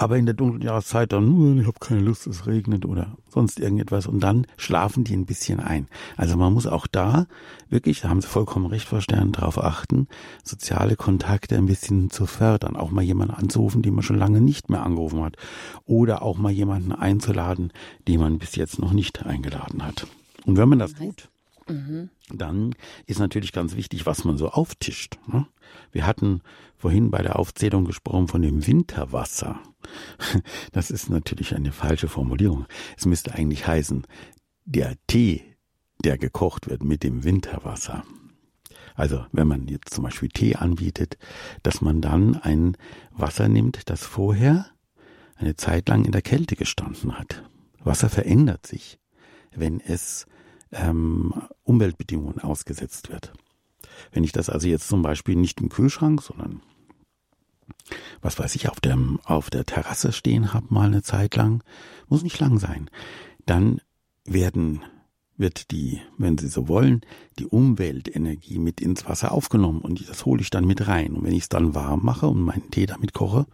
Aber in der dunklen Jahreszeit dann, ich habe keine Lust, es regnet oder sonst irgendetwas. Und dann schlafen die ein bisschen ein. Also man muss auch da wirklich, da haben Sie vollkommen recht, Frau Stern, darauf achten, soziale Kontakte ein bisschen zu fördern. Auch mal jemanden anzurufen, den man schon lange nicht mehr angerufen hat. Oder auch mal jemanden einzuladen, den man bis jetzt noch nicht eingeladen hat. Und wenn man das tut, dann ist natürlich ganz wichtig, was man so auftischt. Ne? Wir hatten vorhin bei der Aufzählung gesprochen von dem Winterwasser. Das ist natürlich eine falsche Formulierung. Es müsste eigentlich heißen, der Tee, der gekocht wird mit dem Winterwasser. Also wenn man jetzt zum Beispiel Tee anbietet, dass man dann ein Wasser nimmt, das vorher eine Zeit lang in der Kälte gestanden hat. Wasser verändert sich, wenn es ähm, Umweltbedingungen ausgesetzt wird. Wenn ich das also jetzt zum Beispiel nicht im Kühlschrank, sondern was weiß ich, auf der, auf der Terrasse stehen habe, mal eine Zeit lang, muss nicht lang sein, dann werden, wird die, wenn Sie so wollen, die Umweltenergie mit ins Wasser aufgenommen und das hole ich dann mit rein. Und wenn ich es dann warm mache und meinen Tee damit koche,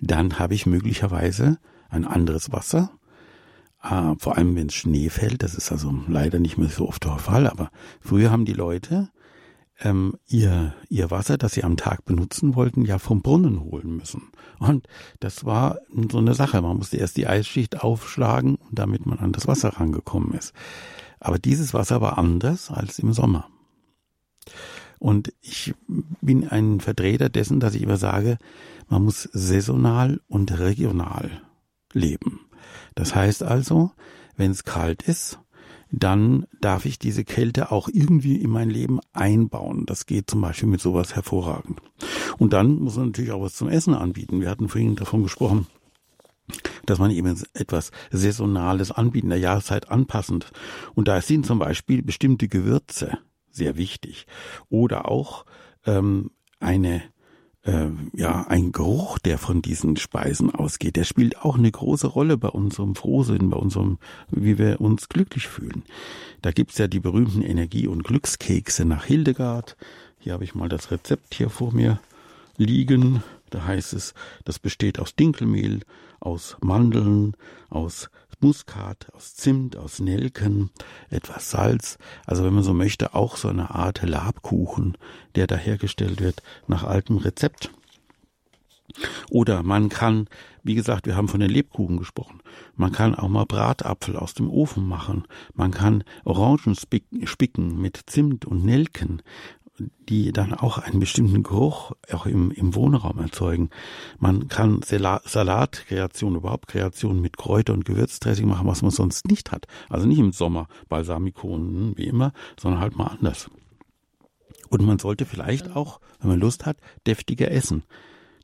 dann habe ich möglicherweise ein anderes Wasser, äh, vor allem wenn Schnee fällt, das ist also leider nicht mehr so oft der Fall, aber früher haben die Leute ähm, ihr, ihr Wasser, das sie am Tag benutzen wollten, ja vom Brunnen holen müssen. Und das war so eine Sache. Man musste erst die Eisschicht aufschlagen, damit man an das Wasser rangekommen ist. Aber dieses Wasser war anders als im Sommer. Und ich bin ein Vertreter dessen, dass ich immer sage, man muss saisonal und regional leben. Das heißt also, wenn es kalt ist, dann darf ich diese Kälte auch irgendwie in mein Leben einbauen. Das geht zum Beispiel mit sowas hervorragend. Und dann muss man natürlich auch was zum Essen anbieten. Wir hatten vorhin davon gesprochen, dass man eben etwas Saisonales anbieten, der Jahreszeit anpassend. Und da sind zum Beispiel bestimmte Gewürze sehr wichtig. Oder auch ähm, eine äh, ja, ein Geruch, der von diesen Speisen ausgeht, der spielt auch eine große Rolle bei unserem Frohsinn, bei unserem, wie wir uns glücklich fühlen. Da gibt's ja die berühmten Energie- und Glückskekse nach Hildegard. Hier habe ich mal das Rezept hier vor mir liegen. Da heißt es, das besteht aus Dinkelmehl, aus Mandeln, aus Muskat, aus Zimt, aus Nelken, etwas Salz. Also wenn man so möchte, auch so eine Art Labkuchen, der da hergestellt wird nach altem Rezept. Oder man kann, wie gesagt, wir haben von den Lebkuchen gesprochen. Man kann auch mal Bratapfel aus dem Ofen machen. Man kann Orangen spicken mit Zimt und Nelken. Die dann auch einen bestimmten Geruch auch im, im Wohnraum erzeugen. Man kann Salatkreation, überhaupt Kreation mit Kräuter und Gewürzdressing machen, was man sonst nicht hat. Also nicht im Sommer Balsamikonen wie immer, sondern halt mal anders. Und man sollte vielleicht auch, wenn man Lust hat, deftiger essen.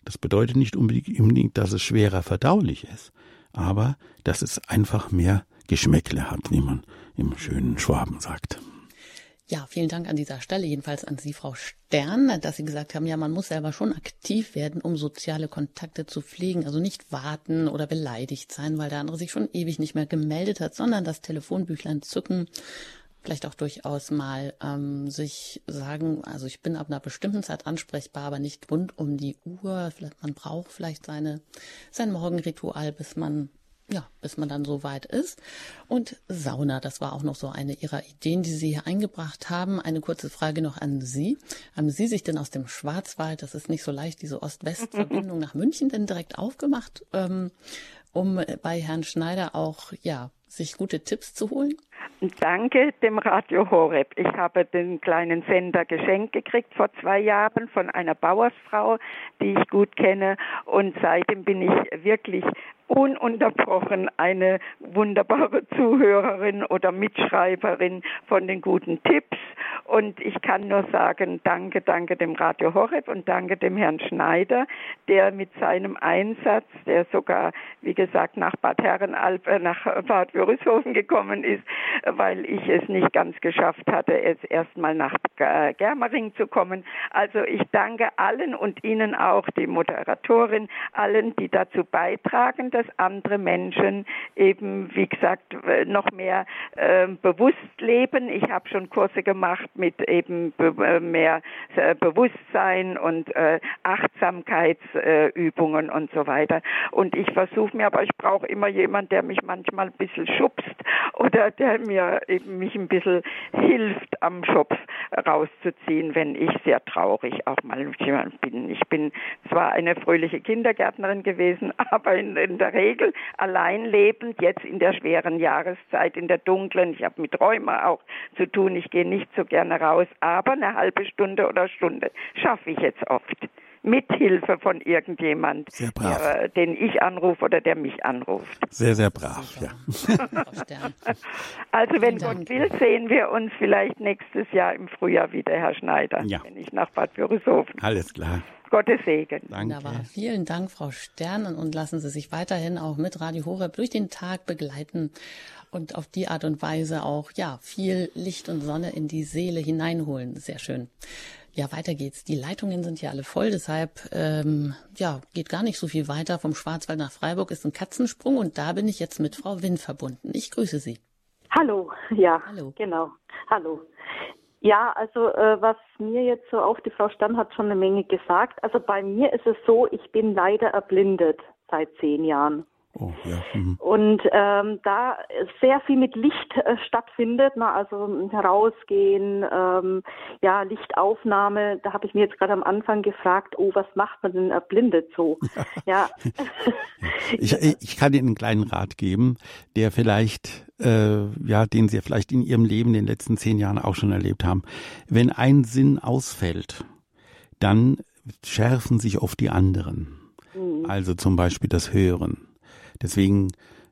Das bedeutet nicht unbedingt, dass es schwerer verdaulich ist, aber dass es einfach mehr Geschmäckle hat, wie man im schönen Schwaben sagt. Ja, vielen Dank an dieser Stelle, jedenfalls an Sie, Frau Stern, dass Sie gesagt haben, ja, man muss selber schon aktiv werden, um soziale Kontakte zu pflegen. Also nicht warten oder beleidigt sein, weil der andere sich schon ewig nicht mehr gemeldet hat, sondern das Telefonbüchlein zücken, vielleicht auch durchaus mal ähm, sich sagen, also ich bin ab einer bestimmten Zeit ansprechbar, aber nicht rund um die Uhr. Vielleicht, man braucht vielleicht seine, sein Morgenritual, bis man ja, bis man dann so weit ist. Und Sauna, das war auch noch so eine Ihrer Ideen, die Sie hier eingebracht haben. Eine kurze Frage noch an Sie. Haben Sie sich denn aus dem Schwarzwald, das ist nicht so leicht, diese Ost-West-Verbindung nach München denn direkt aufgemacht, ähm, um bei Herrn Schneider auch, ja, sich gute Tipps zu holen? Danke dem Radio Horeb. Ich habe den kleinen Sender geschenkt gekriegt vor zwei Jahren von einer Bauersfrau, die ich gut kenne. Und seitdem bin ich wirklich ununterbrochen eine wunderbare Zuhörerin oder Mitschreiberin von den guten Tipps. Und ich kann nur sagen, danke, danke dem Radio Horeb und danke dem Herrn Schneider, der mit seinem Einsatz, der sogar, wie gesagt, nach Bad Herrenalb, äh, nach Bad Würishofen gekommen ist, weil ich es nicht ganz geschafft hatte, jetzt erstmal nach Germering zu kommen. Also ich danke allen und Ihnen auch, die Moderatorin, allen, die dazu beitragen, dass andere Menschen eben, wie gesagt, noch mehr äh, bewusst leben. Ich habe schon Kurse gemacht mit eben be äh, mehr äh, Bewusstsein und äh, Achtsamkeitsübungen und so weiter. Und ich versuche mir, aber ich brauche immer jemand, der mich manchmal ein bisschen schubst oder der mir eben mich ein bisschen hilft, am Schopf rauszuziehen, wenn ich sehr traurig auch mal bin. Ich bin zwar eine fröhliche Kindergärtnerin gewesen, aber in, in der der Regel allein lebend, jetzt in der schweren Jahreszeit, in der dunklen. Ich habe mit Rheuma auch zu tun, ich gehe nicht so gerne raus, aber eine halbe Stunde oder Stunde schaffe ich jetzt oft. Mit Hilfe von irgendjemand, der, äh, den ich anrufe oder der mich anruft. Sehr, sehr brav, ja. also wenn Gott will, sehen wir uns vielleicht nächstes Jahr im Frühjahr wieder, Herr Schneider, ja. wenn ich nach Bad Würishofen. Alles klar. Gottes Segen. Danke. Wunderbar. Vielen Dank, Frau Sternen, und lassen Sie sich weiterhin auch mit Radio Horeb durch den Tag begleiten und auf die Art und Weise auch, ja, viel Licht und Sonne in die Seele hineinholen. Sehr schön. Ja, weiter geht's. Die Leitungen sind ja alle voll, deshalb ähm, ja geht gar nicht so viel weiter. Vom Schwarzwald nach Freiburg ist ein Katzensprung und da bin ich jetzt mit Frau Winn verbunden. Ich grüße Sie. Hallo, ja, Hallo. genau. Hallo. Ja, also äh, was mir jetzt so auf, die Frau Stern hat schon eine Menge gesagt. Also bei mir ist es so, ich bin leider erblindet seit zehn Jahren. Oh, ja. Mhm. Und ähm, da sehr viel mit Licht äh, stattfindet, ne? also herausgehen, ähm, ja, Lichtaufnahme, da habe ich mir jetzt gerade am Anfang gefragt, oh, was macht man denn erblindet so? Ja. ja. ich, ich kann Ihnen einen kleinen Rat geben, der vielleicht, äh, ja, den Sie vielleicht in Ihrem Leben in den letzten zehn Jahren auch schon erlebt haben. Wenn ein Sinn ausfällt, dann schärfen sich oft die anderen. Mhm. Also zum Beispiel das Hören Deswegen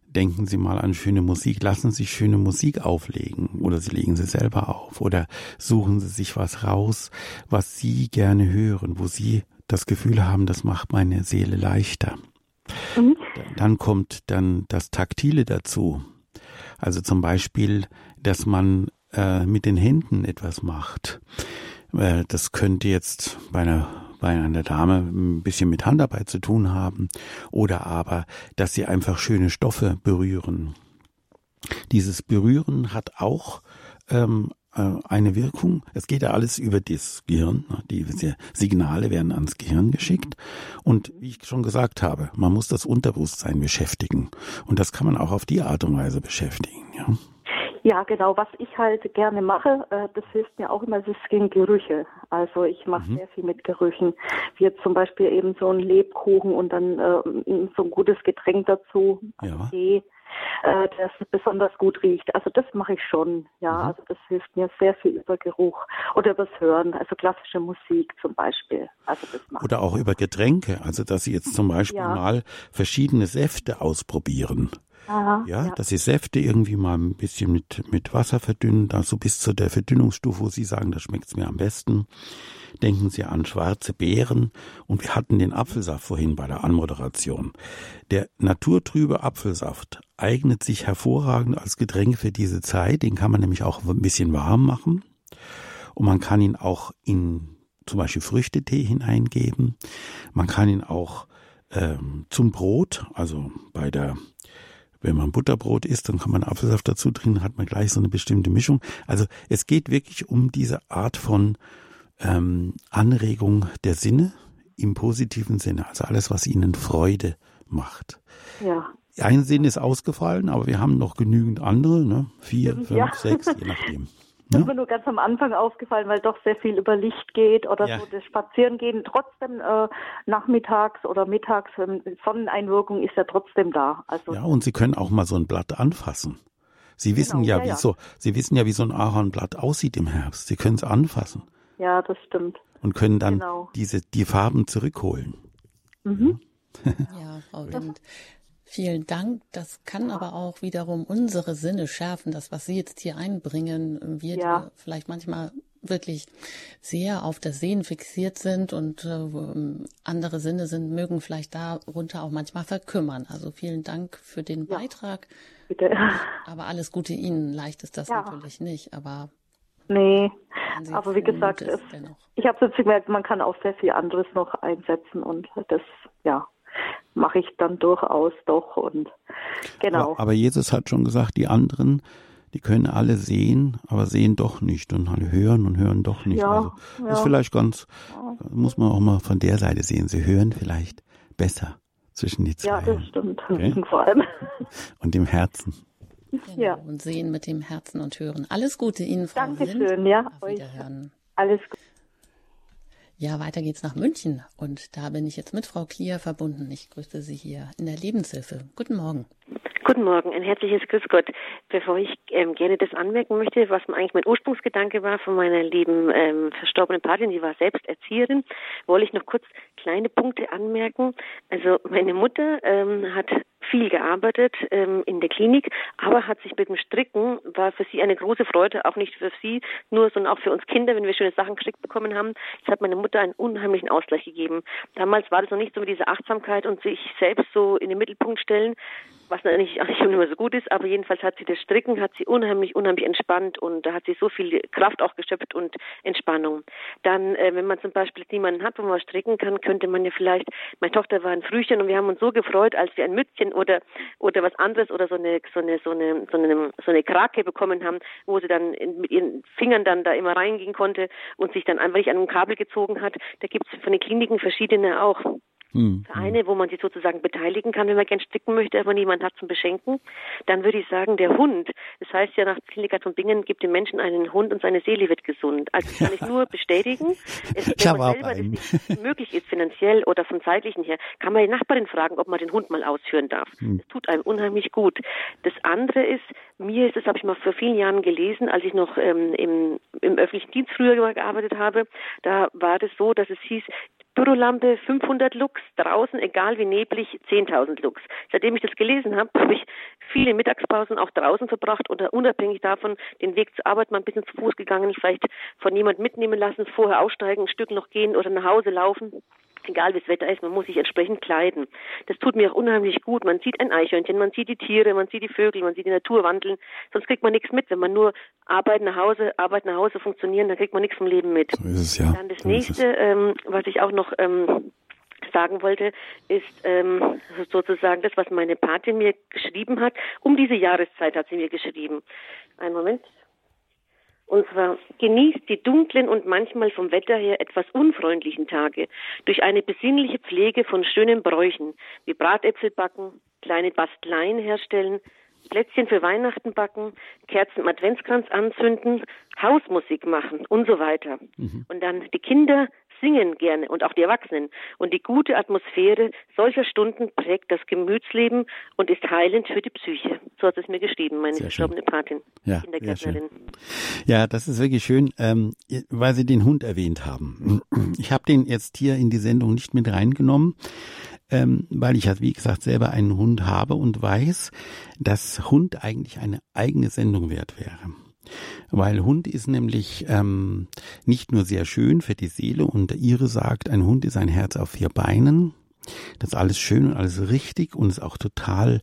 denken Sie mal an schöne Musik, lassen Sie schöne Musik auflegen oder Sie legen sie selber auf oder suchen Sie sich was raus, was Sie gerne hören, wo Sie das Gefühl haben, das macht meine Seele leichter. Mhm. Dann kommt dann das Taktile dazu. Also zum Beispiel, dass man äh, mit den Händen etwas macht. Äh, das könnte jetzt bei einer bei einer Dame ein bisschen mit Handarbeit zu tun haben oder aber, dass sie einfach schöne Stoffe berühren. Dieses Berühren hat auch ähm, äh, eine Wirkung. Es geht ja alles über das Gehirn. Ne? Die Signale werden ans Gehirn geschickt. Und wie ich schon gesagt habe, man muss das Unterbewusstsein beschäftigen. Und das kann man auch auf die Art und Weise beschäftigen. Ja. Ja, genau. Was ich halt gerne mache, äh, das hilft mir auch immer, das sind Gerüche. Also ich mache mhm. sehr viel mit Gerüchen. Wie jetzt zum Beispiel eben so ein Lebkuchen und dann äh, so ein gutes Getränk dazu, ja. Tee. äh, der besonders gut riecht. Also das mache ich schon, ja. Mhm. Also das hilft mir sehr viel über Geruch oder übers Hören, also klassische Musik zum Beispiel. Also das mache oder auch über Getränke, also dass Sie jetzt zum Beispiel ja. mal verschiedene Säfte ausprobieren. Aha, ja, ja, dass sie Säfte irgendwie mal ein bisschen mit, mit Wasser verdünnen, da so bis zu der Verdünnungsstufe, wo sie sagen, da schmeckt's mir am besten. Denken Sie an schwarze Beeren und wir hatten den Apfelsaft vorhin bei der Anmoderation. Der naturtrübe Apfelsaft eignet sich hervorragend als Getränk für diese Zeit. Den kann man nämlich auch ein bisschen warm machen und man kann ihn auch in zum Beispiel Früchtetee hineingeben. Man kann ihn auch ähm, zum Brot, also bei der wenn man Butterbrot isst, dann kann man Apfelsaft dazu trinken, hat man gleich so eine bestimmte Mischung. Also es geht wirklich um diese Art von ähm, Anregung der Sinne im positiven Sinne, also alles, was ihnen Freude macht. Ja. Ein Sinn ist ausgefallen, aber wir haben noch genügend andere, ne? Vier, fünf, ja. sechs, je nachdem. Das ist mir nur ganz am Anfang aufgefallen, weil doch sehr viel über Licht geht oder ja. so das Spazierengehen. Trotzdem äh, nachmittags oder mittags, ähm, Sonneneinwirkung ist ja trotzdem da. Also ja, und Sie können auch mal so ein Blatt anfassen. Sie wissen genau, ja, ja, wie ja. so, Sie wissen ja, wie so ein Ahornblatt aussieht im Herbst. Sie können es anfassen. Ja, das stimmt. Und können dann genau. diese, die Farben zurückholen. Mhm. ja, Frau Wind. Vielen Dank. Das kann aber auch wiederum unsere Sinne schärfen. Das, was Sie jetzt hier einbringen, wir ja. vielleicht manchmal wirklich sehr auf das Sehen fixiert sind und äh, andere Sinne sind, mögen vielleicht darunter auch manchmal verkümmern. Also vielen Dank für den ja. Beitrag. Bitte. Aber alles Gute Ihnen. Leicht ist das ja. natürlich nicht, aber Nee, aber wie gesagt, es, ich habe jetzt gemerkt, man kann auch sehr viel anderes noch einsetzen und das, ja, mache ich dann durchaus doch und genau. Aber, aber, Jesus hat schon gesagt, die anderen, die können alle sehen, aber sehen doch nicht und alle hören und hören doch nicht. Ja, also ja. ist vielleicht ganz, muss man auch mal von der Seite sehen. Sie hören vielleicht besser zwischen die zwei. Ja, das stimmt. Okay? Vor allem. Und dem Herzen. Genau. Ja. Und sehen mit dem Herzen und hören. Alles Gute Ihnen, Frau Dankeschön, Wind. ja. Auf Wiederhören. Alles gut. Ja, weiter geht's nach München. Und da bin ich jetzt mit Frau Klier verbunden. Ich grüße Sie hier in der Lebenshilfe. Guten Morgen. Guten Morgen, ein herzliches Grüß Gott. Bevor ich ähm, gerne das anmerken möchte, was eigentlich mein Ursprungsgedanke war von meiner lieben ähm, verstorbenen Patin, die war selbst Erzieherin, wollte ich noch kurz kleine Punkte anmerken. Also meine Mutter ähm, hat viel gearbeitet ähm, in der Klinik, aber hat sich mit dem Stricken, war für sie eine große Freude, auch nicht für sie nur, sondern auch für uns Kinder, wenn wir schöne Sachen gestrickt bekommen haben. Das hat meine Mutter einen unheimlichen Ausgleich gegeben. Damals war das noch nicht so mit dieser Achtsamkeit und sich selbst so in den Mittelpunkt stellen, was natürlich auch nicht immer so gut ist, aber jedenfalls hat sie das Stricken, hat sie unheimlich, unheimlich entspannt und da hat sie so viel Kraft auch geschöpft und Entspannung. Dann, äh, wenn man zum Beispiel niemanden hat, wo man stricken kann, könnte man ja vielleicht, meine Tochter war ein Frühchen und wir haben uns so gefreut, als wir ein Mützchen oder oder was anderes oder so eine so eine so eine so eine so eine Krake bekommen haben, wo sie dann in, mit ihren Fingern dann da immer reingehen konnte und sich dann einfach nicht an einem Kabel gezogen hat. Da gibt es von den Kliniken verschiedene auch. Hm. Vereine, wo man sich sozusagen beteiligen kann, wenn man gern stricken möchte, aber niemand hat zum Beschenken. Dann würde ich sagen, der Hund. Das heißt ja nach Klinika von Bingen gibt dem Menschen einen Hund und seine Seele wird gesund. Also das kann ich nur bestätigen. Es, wenn man selber das möglich ist, finanziell oder vom zeitlichen her, kann man die Nachbarin fragen, ob man den Hund mal ausführen darf. Hm. Das tut einem unheimlich gut. Das andere ist, mir ist es, habe ich mal vor vielen Jahren gelesen, als ich noch ähm, im, im öffentlichen Dienst früher gearbeitet habe, da war das so, dass es hieß, Bürolampe 500 Lux, draußen, egal wie neblig, 10.000 Lux. Seitdem ich das gelesen habe, habe ich viele Mittagspausen auch draußen verbracht oder unabhängig davon den Weg zur Arbeit mal ein bisschen zu Fuß gegangen, vielleicht von jemand mitnehmen lassen, vorher aussteigen, ein Stück noch gehen oder nach Hause laufen egal wie das Wetter ist, man muss sich entsprechend kleiden. Das tut mir auch unheimlich gut. Man sieht ein Eichhörnchen, man sieht die Tiere, man sieht die Vögel, man sieht die Natur wandeln. Sonst kriegt man nichts mit. Wenn man nur Arbeit nach Hause, Arbeit nach Hause funktionieren, dann kriegt man nichts vom Leben mit. So ist es, ja. Dann das so nächste, ähm, was ich auch noch ähm, sagen wollte, ist ähm, sozusagen das, was meine Patin mir geschrieben hat. Um diese Jahreszeit hat sie mir geschrieben. Einen Moment. Und zwar genießt die dunklen und manchmal vom Wetter her etwas unfreundlichen Tage durch eine besinnliche Pflege von schönen Bräuchen, wie Bratäpfel backen, kleine Basteleien herstellen, Plätzchen für Weihnachten backen, Kerzen im Adventskranz anzünden, Hausmusik machen und so weiter. Mhm. Und dann die Kinder singen gerne und auch die Erwachsenen. Und die gute Atmosphäre solcher Stunden prägt das Gemütsleben und ist heilend für die Psyche. So hat es mir geschrieben, meine verstorbene Patin, ja, Kindergärtnerin. Ja, das ist wirklich schön, ähm, weil Sie den Hund erwähnt haben. Ich habe den jetzt hier in die Sendung nicht mit reingenommen ähm, weil ich ja, wie gesagt, selber einen Hund habe und weiß, dass Hund eigentlich eine eigene Sendung wert wäre. Weil Hund ist nämlich ähm, nicht nur sehr schön für die Seele und ihre sagt, ein Hund ist ein Herz auf vier Beinen. Das ist alles schön und alles richtig und ist auch total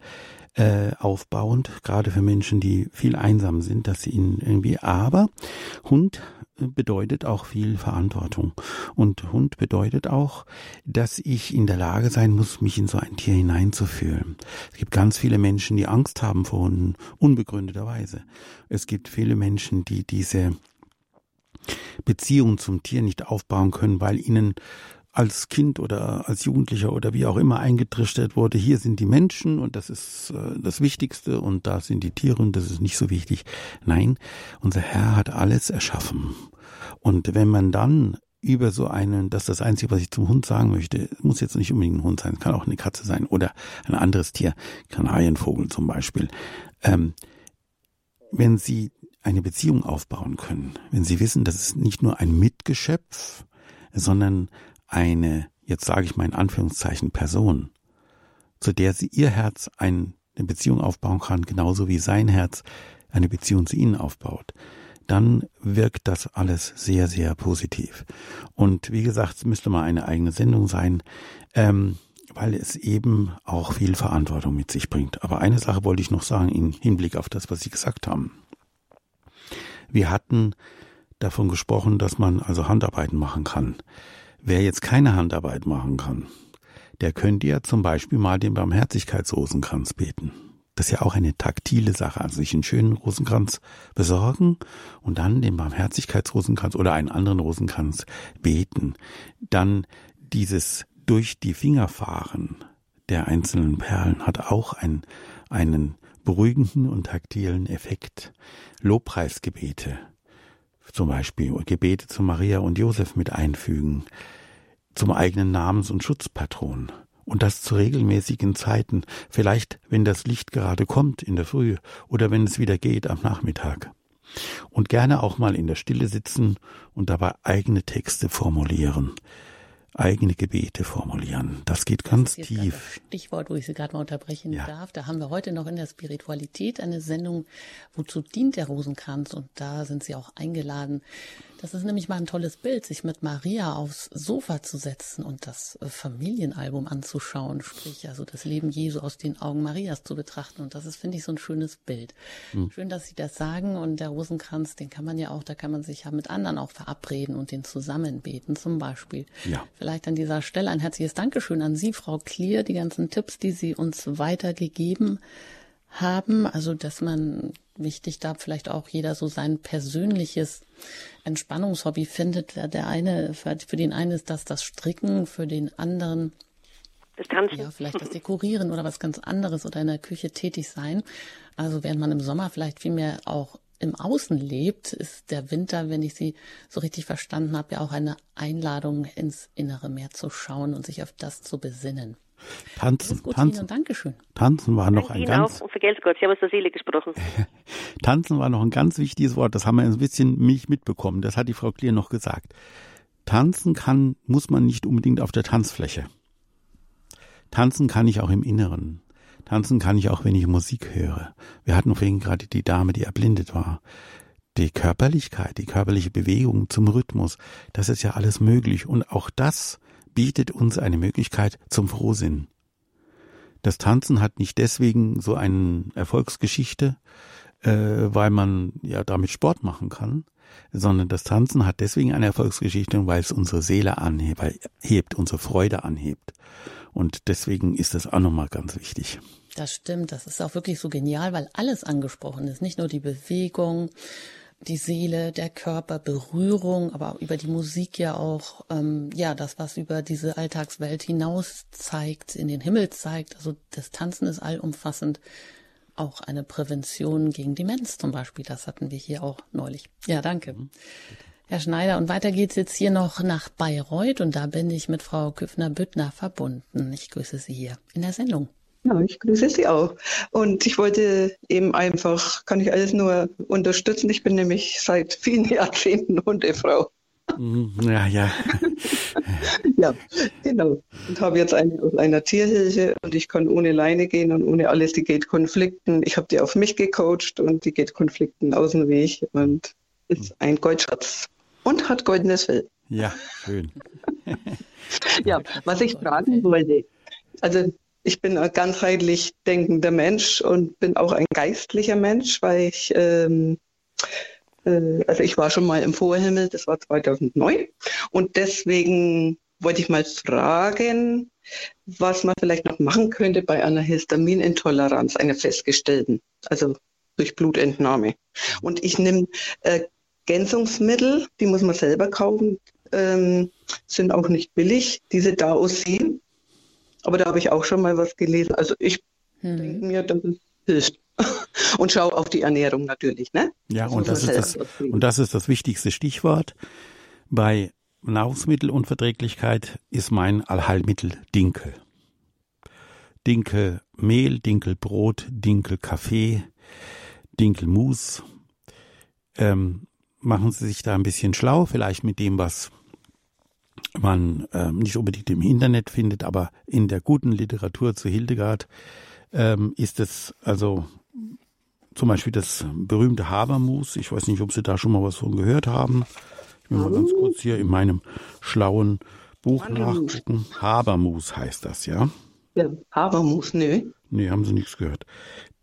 äh, aufbauend, gerade für Menschen, die viel einsam sind, dass sie ihn irgendwie, aber Hund bedeutet auch viel Verantwortung. Und Hund bedeutet auch, dass ich in der Lage sein muss, mich in so ein Tier hineinzufühlen. Es gibt ganz viele Menschen, die Angst haben vor Hunden, unbegründeterweise. Es gibt viele Menschen, die diese Beziehung zum Tier nicht aufbauen können, weil ihnen als Kind oder als Jugendlicher oder wie auch immer eingetrichtert wurde, hier sind die Menschen und das ist äh, das Wichtigste und da sind die Tiere und das ist nicht so wichtig. Nein, unser Herr hat alles erschaffen. Und wenn man dann über so einen, das ist das Einzige, was ich zum Hund sagen möchte, muss jetzt nicht unbedingt ein Hund sein, kann auch eine Katze sein oder ein anderes Tier, Kanarienvogel zum Beispiel. Ähm, wenn Sie eine Beziehung aufbauen können, wenn Sie wissen, das ist nicht nur ein Mitgeschöpf, sondern eine, jetzt sage ich mal in Anführungszeichen, Person, zu der sie ihr Herz eine Beziehung aufbauen kann, genauso wie sein Herz eine Beziehung zu ihnen aufbaut, dann wirkt das alles sehr, sehr positiv. Und wie gesagt, es müsste mal eine eigene Sendung sein, ähm, weil es eben auch viel Verantwortung mit sich bringt. Aber eine Sache wollte ich noch sagen im Hinblick auf das, was Sie gesagt haben. Wir hatten davon gesprochen, dass man also Handarbeiten machen kann. Wer jetzt keine Handarbeit machen kann, der könnte ja zum Beispiel mal den Barmherzigkeitsrosenkranz beten. Das ist ja auch eine taktile Sache, also sich einen schönen Rosenkranz besorgen und dann den Barmherzigkeitsrosenkranz oder einen anderen Rosenkranz beten. Dann dieses durch die Finger fahren der einzelnen Perlen hat auch einen, einen beruhigenden und taktilen Effekt. Lobpreisgebete, zum Beispiel Gebete zu Maria und Josef mit einfügen, zum eigenen Namens- und Schutzpatron. Und das zu regelmäßigen Zeiten, vielleicht wenn das Licht gerade kommt in der Früh oder wenn es wieder geht am Nachmittag. Und gerne auch mal in der Stille sitzen und dabei eigene Texte formulieren eigene Gebete formulieren. Das geht ganz das tief. Stichwort, wo ich Sie gerade mal unterbrechen ja. darf. Da haben wir heute noch in der Spiritualität eine Sendung, wozu dient der Rosenkranz? Und da sind Sie auch eingeladen, das ist nämlich mal ein tolles Bild, sich mit Maria aufs Sofa zu setzen und das äh, Familienalbum anzuschauen, sprich also das Leben Jesu aus den Augen Marias zu betrachten. Und das ist, finde ich, so ein schönes Bild. Mhm. Schön, dass Sie das sagen. Und der Rosenkranz, den kann man ja auch, da kann man sich ja mit anderen auch verabreden und den zusammenbeten, zum Beispiel. Ja. Vielleicht an dieser Stelle ein herzliches Dankeschön an Sie, Frau Klier, die ganzen Tipps, die Sie uns weitergegeben haben. Also, dass man wichtig da vielleicht auch jeder so sein persönliches Entspannungshobby findet. Der eine, für, den einen ist das das Stricken, für den anderen das Tanzen. Ja, vielleicht das Dekorieren oder was ganz anderes oder in der Küche tätig sein. Also während man im Sommer vielleicht viel mehr auch im Außen lebt, ist der Winter, wenn ich Sie so richtig verstanden habe, ja auch eine Einladung ins Innere mehr zu schauen und sich auf das zu besinnen. Tanzen, tanzen, Dankeschön. Tanzen war noch ein ganz. Auch, und Gott, ich habe aus der Seele gesprochen. tanzen war noch ein ganz wichtiges Wort. Das haben wir ein bisschen mich mitbekommen. Das hat die Frau Klier noch gesagt. Tanzen kann, muss man nicht unbedingt auf der Tanzfläche. Tanzen kann ich auch im Inneren. Tanzen kann ich auch, wenn ich Musik höre. Wir hatten vorhin gerade die Dame, die erblindet war. Die Körperlichkeit, die körperliche Bewegung zum Rhythmus, das ist ja alles möglich. Und auch das bietet uns eine Möglichkeit zum Frohsinn. Das Tanzen hat nicht deswegen so eine Erfolgsgeschichte, äh, weil man ja damit Sport machen kann, sondern das Tanzen hat deswegen eine Erfolgsgeschichte, weil es unsere Seele anhebt, unsere Freude anhebt. Und deswegen ist das auch nochmal ganz wichtig. Das stimmt, das ist auch wirklich so genial, weil alles angesprochen ist, nicht nur die Bewegung, die Seele, der Körper, Berührung, aber über die Musik ja auch, ähm, ja, das, was über diese Alltagswelt hinaus zeigt, in den Himmel zeigt. Also das Tanzen ist allumfassend. Auch eine Prävention gegen Demenz zum Beispiel, das hatten wir hier auch neulich. Ja, danke. Mhm. Herr Schneider, und weiter geht's jetzt hier noch nach Bayreuth und da bin ich mit Frau Küffner-Büttner verbunden. Ich grüße Sie hier in der Sendung. Ja, ich grüße Sie auch. Und ich wollte eben einfach, kann ich alles nur unterstützen. Ich bin nämlich seit vielen Jahrzehnten Hundefrau. Mhm, ja, ja. ja, genau. Und habe jetzt eine aus einer Tierhilfe und ich kann ohne Leine gehen und ohne alles, die geht Konflikten. Ich habe die auf mich gecoacht und die geht Konflikten aus dem Weg und ist ein Goldschatz und hat goldenes Fell. Ja, schön. ja, was ich fragen wollte, also ich bin ein ganzheitlich denkender Mensch und bin auch ein geistlicher Mensch, weil ich, ähm, äh, also ich war schon mal im Vorhimmel, das war 2009 und deswegen wollte ich mal fragen, was man vielleicht noch machen könnte bei einer Histaminintoleranz, einer festgestellten, also durch Blutentnahme. Und ich nehme äh, Ergänzungsmittel, die muss man selber kaufen, ähm, sind auch nicht billig, diese da aussehen. Aber da habe ich auch schon mal was gelesen. Also ich hm. denke mir, dass es hilft. und schau auf die Ernährung natürlich. Ne? Ja, das und das, ist das, und das ist das wichtigste Stichwort. Bei Nahrungsmittelunverträglichkeit ist mein Allheilmittel Dinkel. Dinkelmehl, Dinkelbrot, Dinkelkaffee, Dinkelmus. Ähm, machen Sie sich da ein bisschen schlau, vielleicht mit dem, was man ähm, nicht unbedingt im Internet findet, aber in der guten Literatur zu Hildegard ähm, ist es also zum Beispiel das berühmte Habermus. Ich weiß nicht, ob Sie da schon mal was von gehört haben. Ich will mal ganz kurz hier in meinem schlauen Buch nachgucken. Habermus heißt das, ja? Ja, Habermus, nö. Nee, haben Sie nichts gehört.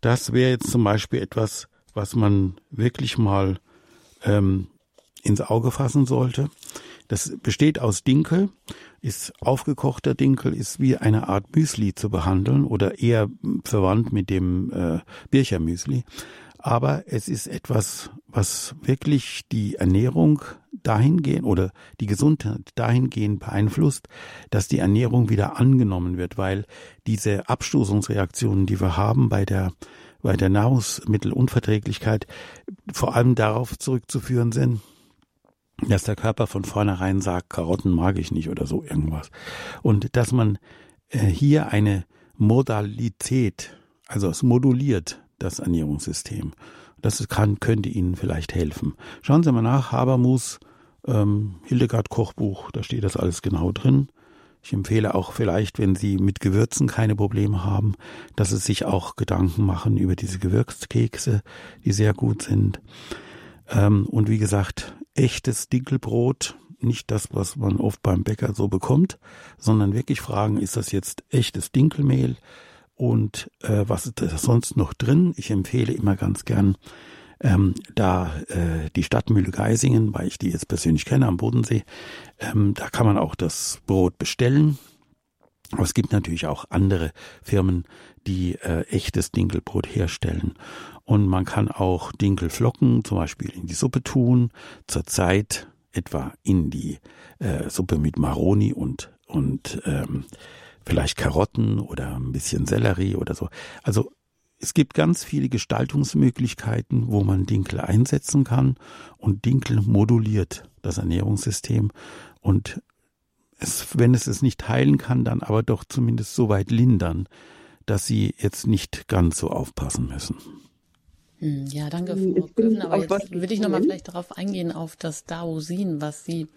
Das wäre jetzt zum Beispiel etwas, was man wirklich mal ähm, ins Auge fassen sollte. Das besteht aus Dinkel, ist aufgekochter Dinkel, ist wie eine Art Müsli zu behandeln oder eher verwandt mit dem äh, Birchermüsli. Aber es ist etwas, was wirklich die Ernährung dahingehend oder die Gesundheit dahingehend beeinflusst, dass die Ernährung wieder angenommen wird, weil diese Abstoßungsreaktionen, die wir haben bei der bei der Nahrungsmittelunverträglichkeit vor allem darauf zurückzuführen sind, dass der Körper von vornherein sagt, Karotten mag ich nicht oder so irgendwas. Und dass man äh, hier eine Modalität, also es moduliert das Ernährungssystem. Das kann, könnte Ihnen vielleicht helfen. Schauen Sie mal nach, Habermus, ähm, Hildegard Kochbuch, da steht das alles genau drin. Ich empfehle auch vielleicht, wenn Sie mit Gewürzen keine Probleme haben, dass Sie sich auch Gedanken machen über diese Gewürzkekse, die sehr gut sind. Ähm, und wie gesagt, echtes Dinkelbrot, nicht das, was man oft beim Bäcker so bekommt, sondern wirklich fragen, ist das jetzt echtes Dinkelmehl und äh, was ist da sonst noch drin? Ich empfehle immer ganz gern ähm, da äh, die Stadtmühle Geisingen, weil ich die jetzt persönlich kenne am Bodensee, ähm, da kann man auch das Brot bestellen. Aber es gibt natürlich auch andere Firmen, die äh, echtes Dinkelbrot herstellen. Und man kann auch Dinkelflocken zum Beispiel in die Suppe tun, zurzeit etwa in die äh, Suppe mit Maroni und, und ähm, vielleicht Karotten oder ein bisschen Sellerie oder so. Also es gibt ganz viele Gestaltungsmöglichkeiten, wo man Dinkel einsetzen kann und Dinkel moduliert das Ernährungssystem und es, wenn es es nicht heilen kann, dann aber doch zumindest so weit lindern, dass sie jetzt nicht ganz so aufpassen müssen. Hm, ja, danke, hm, Frau Köfen. Aber jetzt will ich nochmal vielleicht darauf eingehen, auf das Daosin, was Sie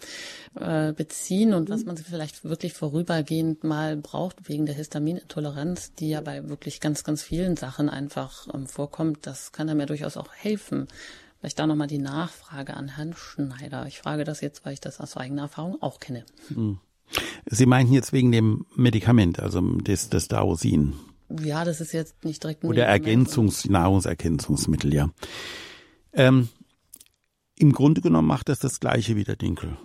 äh, beziehen und was mhm. man vielleicht wirklich vorübergehend mal braucht wegen der Histaminintoleranz, die ja bei wirklich ganz, ganz vielen Sachen einfach ähm, vorkommt. Das kann einem ja durchaus auch helfen. Vielleicht da nochmal die Nachfrage an Herrn Schneider. Ich frage das jetzt, weil ich das aus eigener Erfahrung auch kenne. Hm. Sie meinten jetzt wegen dem Medikament, also des, des Daosin. Ja, das ist jetzt nicht direkt ein Oder Ergänzungs Nahrungsergänzungsmittel, ja. Ähm, Im Grunde genommen macht das das gleiche wie der Dinkel.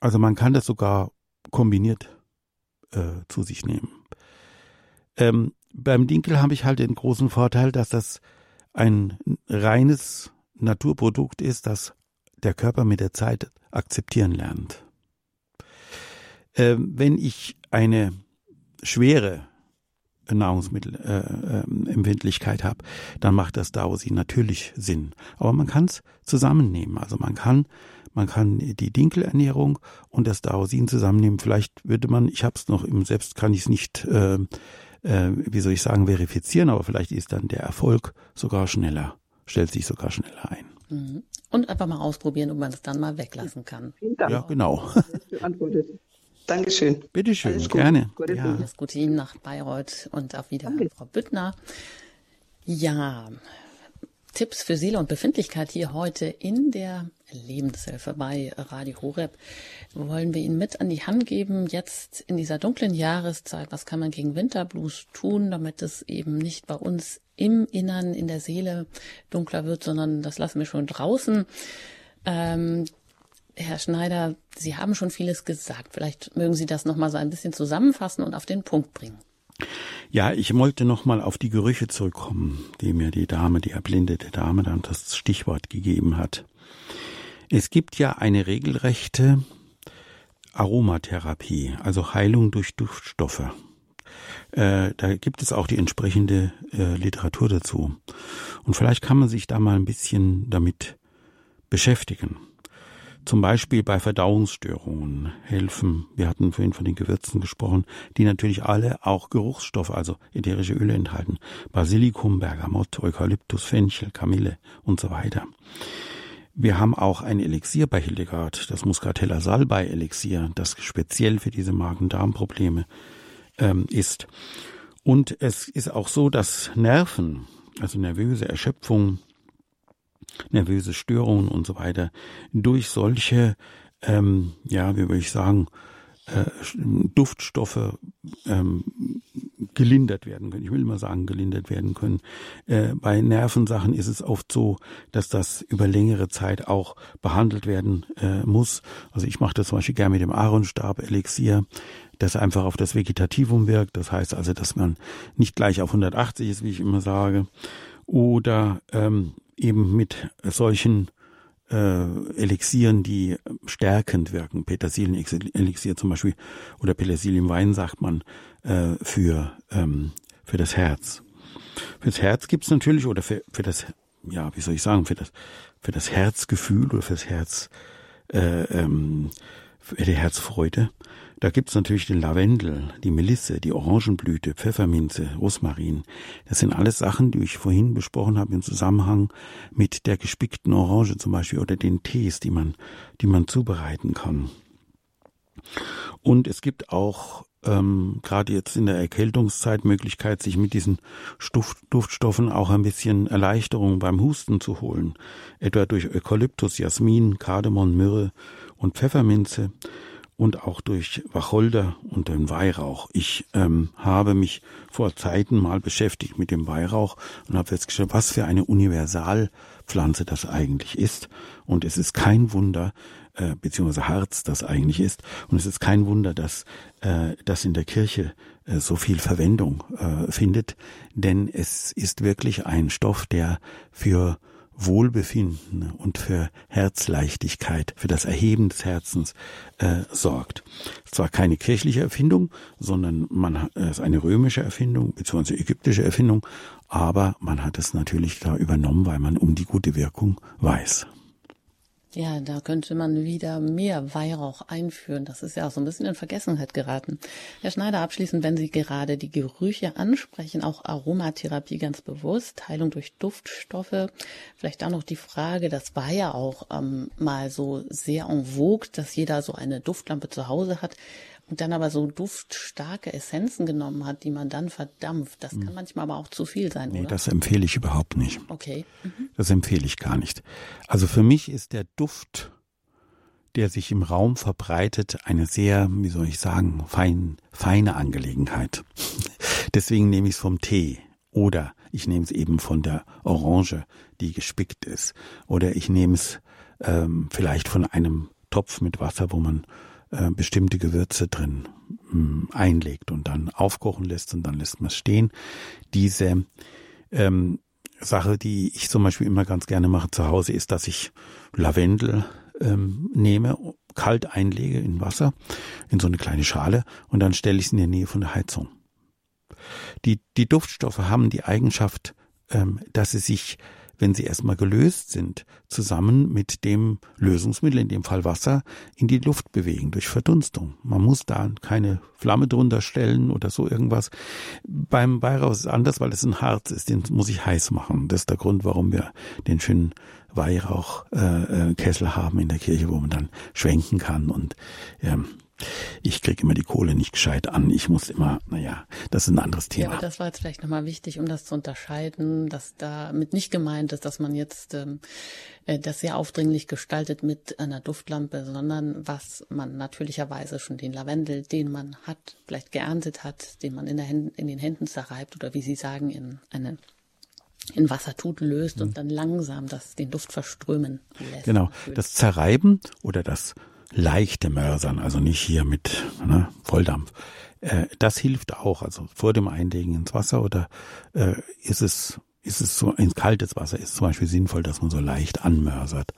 Also man kann das sogar kombiniert äh, zu sich nehmen. Ähm, beim Dinkel habe ich halt den großen Vorteil, dass das ein reines Naturprodukt ist, das der Körper mit der Zeit akzeptieren lernt. Ähm, wenn ich eine schwere Nahrungsmittelempfindlichkeit äh, habe, dann macht das Dausi natürlich Sinn. Aber man kann es zusammennehmen. Also man kann man kann die Dinkelernährung und das Dausin zusammennehmen. Vielleicht würde man, ich habe es noch im Selbst kann ich es nicht, äh, äh, wie soll ich sagen, verifizieren, aber vielleicht ist dann der Erfolg sogar schneller, stellt sich sogar schneller ein. Mhm. Und einfach mal ausprobieren, ob man es dann mal weglassen kann. Vielen Dank. Ja, genau. Dankeschön. Bitteschön, Alles gerne. Gute ja. Alles Gute Ihnen nach Bayreuth und auf Wiedersehen, Frau Büttner. Ja, Tipps für Seele und Befindlichkeit hier heute in der Lebenshilfe bei Radio Horeb. Wollen wir Ihnen mit an die Hand geben, jetzt in dieser dunklen Jahreszeit, was kann man gegen Winterblues tun, damit es eben nicht bei uns im Innern, in der Seele dunkler wird, sondern das lassen wir schon draußen. Ähm, Herr Schneider, Sie haben schon vieles gesagt. Vielleicht mögen Sie das nochmal so ein bisschen zusammenfassen und auf den Punkt bringen. Ja, ich wollte nochmal auf die Gerüche zurückkommen, die mir die Dame, die erblindete Dame dann das Stichwort gegeben hat. Es gibt ja eine regelrechte Aromatherapie, also Heilung durch Duftstoffe. Äh, da gibt es auch die entsprechende äh, Literatur dazu. Und vielleicht kann man sich da mal ein bisschen damit beschäftigen. Zum Beispiel bei Verdauungsstörungen helfen, wir hatten vorhin von den Gewürzen gesprochen, die natürlich alle auch Geruchsstoffe, also ätherische Öle enthalten. Basilikum, Bergamott, Eukalyptus, Fenchel, Kamille und so weiter. Wir haben auch ein Elixier bei Hildegard, das Muscatella Salbei Elixier, das speziell für diese Magen-Darm-Probleme ähm, ist. Und es ist auch so, dass Nerven, also nervöse Erschöpfung, nervöse Störungen und so weiter, durch solche, ähm, ja, wie würde ich sagen, äh, Duftstoffe ähm, gelindert werden können. Ich will mal sagen, gelindert werden können. Äh, bei Nervensachen ist es oft so, dass das über längere Zeit auch behandelt werden äh, muss. Also ich mache das zum Beispiel gerne mit dem Aaronstab-Elixier, das einfach auf das Vegetativum wirkt. Das heißt also, dass man nicht gleich auf 180 ist, wie ich immer sage. Oder ähm, eben mit solchen äh, Elixieren, die stärkend wirken. Petersilien-Elixier zum Beispiel oder Petersilienwein sagt man äh, für, ähm, für das Herz. Fürs Herz gibt's natürlich, oder für, für das, ja, wie soll ich sagen, für das, für das Herzgefühl oder fürs Herz, äh, ähm, für die Herzfreude, da gibt's natürlich den Lavendel, die Melisse, die Orangenblüte, Pfefferminze, Rosmarin. Das sind alles Sachen, die ich vorhin besprochen habe im Zusammenhang mit der gespickten Orange zum Beispiel oder den Tees, die man, die man zubereiten kann. Und es gibt auch ähm, gerade jetzt in der Erkältungszeit Möglichkeit, sich mit diesen Stuft Duftstoffen auch ein bisschen Erleichterung beim Husten zu holen. Etwa durch Eukalyptus, Jasmin, Kardamom, Myrrhe und Pfefferminze und auch durch Wacholder und den Weihrauch. Ich ähm, habe mich vor Zeiten mal beschäftigt mit dem Weihrauch und habe festgestellt, was für eine Universalpflanze das eigentlich ist. Und es ist kein Wunder, äh, beziehungsweise Harz das eigentlich ist. Und es ist kein Wunder, dass äh, das in der Kirche äh, so viel Verwendung äh, findet, denn es ist wirklich ein Stoff, der für Wohlbefinden und für Herzleichtigkeit, für das Erheben des Herzens äh, sorgt. Zwar keine kirchliche Erfindung, sondern man es ist eine römische Erfindung beziehungsweise ägyptische Erfindung, aber man hat es natürlich da übernommen, weil man um die gute Wirkung weiß. Ja, da könnte man wieder mehr Weihrauch einführen. Das ist ja auch so ein bisschen in Vergessenheit geraten. Herr Schneider, abschließend, wenn Sie gerade die Gerüche ansprechen, auch Aromatherapie ganz bewusst, Heilung durch Duftstoffe. Vielleicht auch noch die Frage, das war ja auch ähm, mal so sehr en vogue, dass jeder so eine Duftlampe zu Hause hat und dann aber so duftstarke Essenzen genommen hat, die man dann verdampft. Das kann hm. manchmal aber auch zu viel sein, nee, oder? das empfehle ich überhaupt nicht. Okay. Mhm. Das empfehle ich gar nicht. Also für mich ist der Duft, der sich im Raum verbreitet, eine sehr, wie soll ich sagen, fein, feine Angelegenheit. Deswegen nehme ich es vom Tee. Oder ich nehme es eben von der Orange, die gespickt ist. Oder ich nehme es ähm, vielleicht von einem Topf mit Wasser, wo man äh, bestimmte Gewürze drin mh, hm, einlegt und dann aufkochen lässt und dann lässt man es stehen. Diese ähm, Sache, die ich zum Beispiel immer ganz gerne mache zu Hause, ist, dass ich Lavendel ähm, nehme, kalt einlege in Wasser, in so eine kleine Schale und dann stelle ich es in der Nähe von der Heizung. Die, die Duftstoffe haben die Eigenschaft, ähm, dass sie sich wenn sie erstmal gelöst sind, zusammen mit dem Lösungsmittel, in dem Fall Wasser, in die Luft bewegen durch Verdunstung. Man muss da keine Flamme drunter stellen oder so irgendwas. Beim Weihrauch ist es anders, weil es ein Harz ist, den muss ich heiß machen. Das ist der Grund, warum wir den schönen Weihrauchkessel äh, haben in der Kirche, wo man dann schwenken kann und ähm, ich kriege immer die Kohle nicht gescheit an. Ich muss immer, naja, das ist ein anderes Thema. Ja, aber das war jetzt vielleicht nochmal wichtig, um das zu unterscheiden, dass damit nicht gemeint ist, dass man jetzt ähm, äh, das sehr aufdringlich gestaltet mit einer Duftlampe, sondern was man natürlicherweise schon den Lavendel, den man hat, vielleicht geerntet hat, den man in, Händen, in den Händen zerreibt oder wie Sie sagen, in eine in Wasser tut, löst mhm. und dann langsam das, den Duft verströmen lässt. Genau. Das Zerreiben oder das leichte Mörsern, also nicht hier mit ne, Volldampf. Äh, das hilft auch, also vor dem Einlegen ins Wasser oder äh, ist es ist es so ins kaltes Wasser ist zum Beispiel sinnvoll, dass man so leicht anmörsert.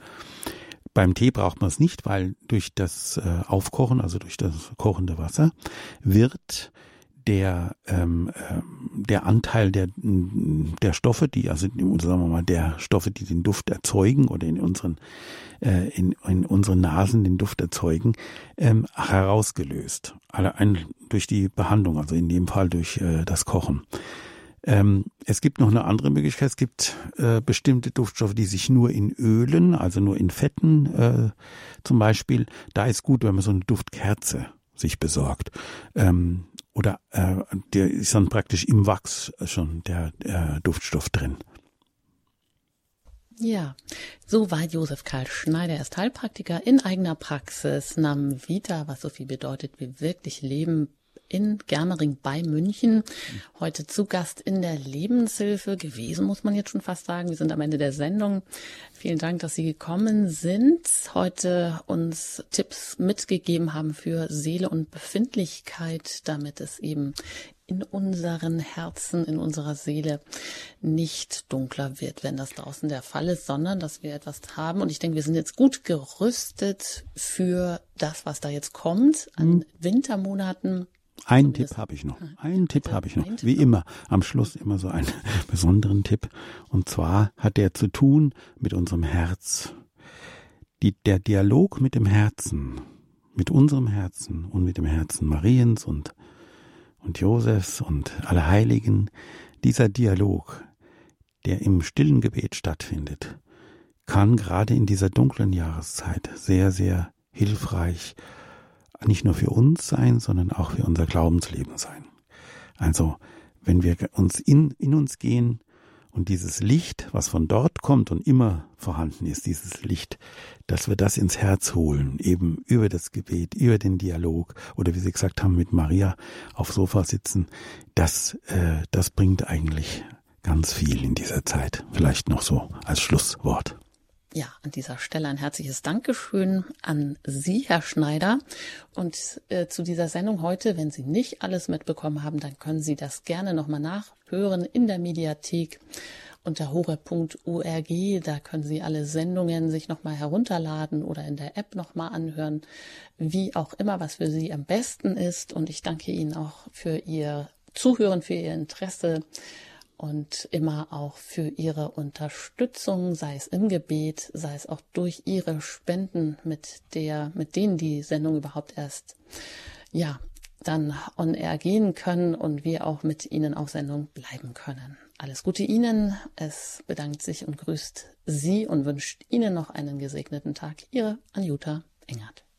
Beim Tee braucht man es nicht, weil durch das äh, Aufkochen, also durch das kochende Wasser, wird der ähm, äh, der Anteil der der Stoffe, die also sagen wir mal der Stoffe, die den Duft erzeugen oder in unseren äh, in, in unseren Nasen den Duft erzeugen, ähm, herausgelöst. Allein durch die Behandlung, also in dem Fall durch äh, das Kochen. Ähm, es gibt noch eine andere Möglichkeit. Es gibt äh, bestimmte Duftstoffe, die sich nur in Ölen, also nur in Fetten äh, zum Beispiel, da ist gut, wenn man so eine Duftkerze sich besorgt. Ähm, oder äh, der ist dann praktisch im Wachs schon der äh, Duftstoff drin. Ja, so war Josef Karl Schneider. Er ist Heilpraktiker in eigener Praxis, Nam Vita, was so viel bedeutet wie wirklich leben, in Germering bei München. Heute zu Gast in der Lebenshilfe gewesen, muss man jetzt schon fast sagen. Wir sind am Ende der Sendung. Vielen Dank, dass Sie gekommen sind, heute uns Tipps mitgegeben haben für Seele und Befindlichkeit, damit es eben in unseren Herzen, in unserer Seele nicht dunkler wird, wenn das draußen der Fall ist, sondern dass wir etwas haben. Und ich denke, wir sind jetzt gut gerüstet für das, was da jetzt kommt an mhm. Wintermonaten. Einen Tipp habe ich noch. Einen Tipp habe ich noch. Wie immer. Am Schluss immer so einen besonderen Tipp. Und zwar hat der zu tun mit unserem Herz. Die, der Dialog mit dem Herzen, mit unserem Herzen und mit dem Herzen Mariens und, und Josefs und aller Heiligen, dieser Dialog, der im stillen Gebet stattfindet, kann gerade in dieser dunklen Jahreszeit sehr, sehr hilfreich nicht nur für uns sein, sondern auch für unser Glaubensleben sein. Also, wenn wir uns in, in uns gehen und dieses Licht, was von dort kommt und immer vorhanden ist, dieses Licht, dass wir das ins Herz holen, eben über das Gebet, über den Dialog oder wie Sie gesagt haben, mit Maria auf Sofa sitzen, das, äh, das bringt eigentlich ganz viel in dieser Zeit. Vielleicht noch so als Schlusswort. Ja, an dieser Stelle ein herzliches Dankeschön an Sie, Herr Schneider. Und äh, zu dieser Sendung heute, wenn Sie nicht alles mitbekommen haben, dann können Sie das gerne nochmal nachhören in der Mediathek unter hore.org. Da können Sie alle Sendungen sich nochmal herunterladen oder in der App nochmal anhören, wie auch immer, was für Sie am besten ist. Und ich danke Ihnen auch für Ihr Zuhören, für Ihr Interesse und immer auch für ihre Unterstützung, sei es im Gebet, sei es auch durch ihre Spenden, mit der, mit denen die Sendung überhaupt erst, ja, dann on air gehen können und wir auch mit Ihnen auf Sendung bleiben können. Alles Gute Ihnen. Es bedankt sich und grüßt Sie und wünscht Ihnen noch einen gesegneten Tag. Ihre Anjuta Engert.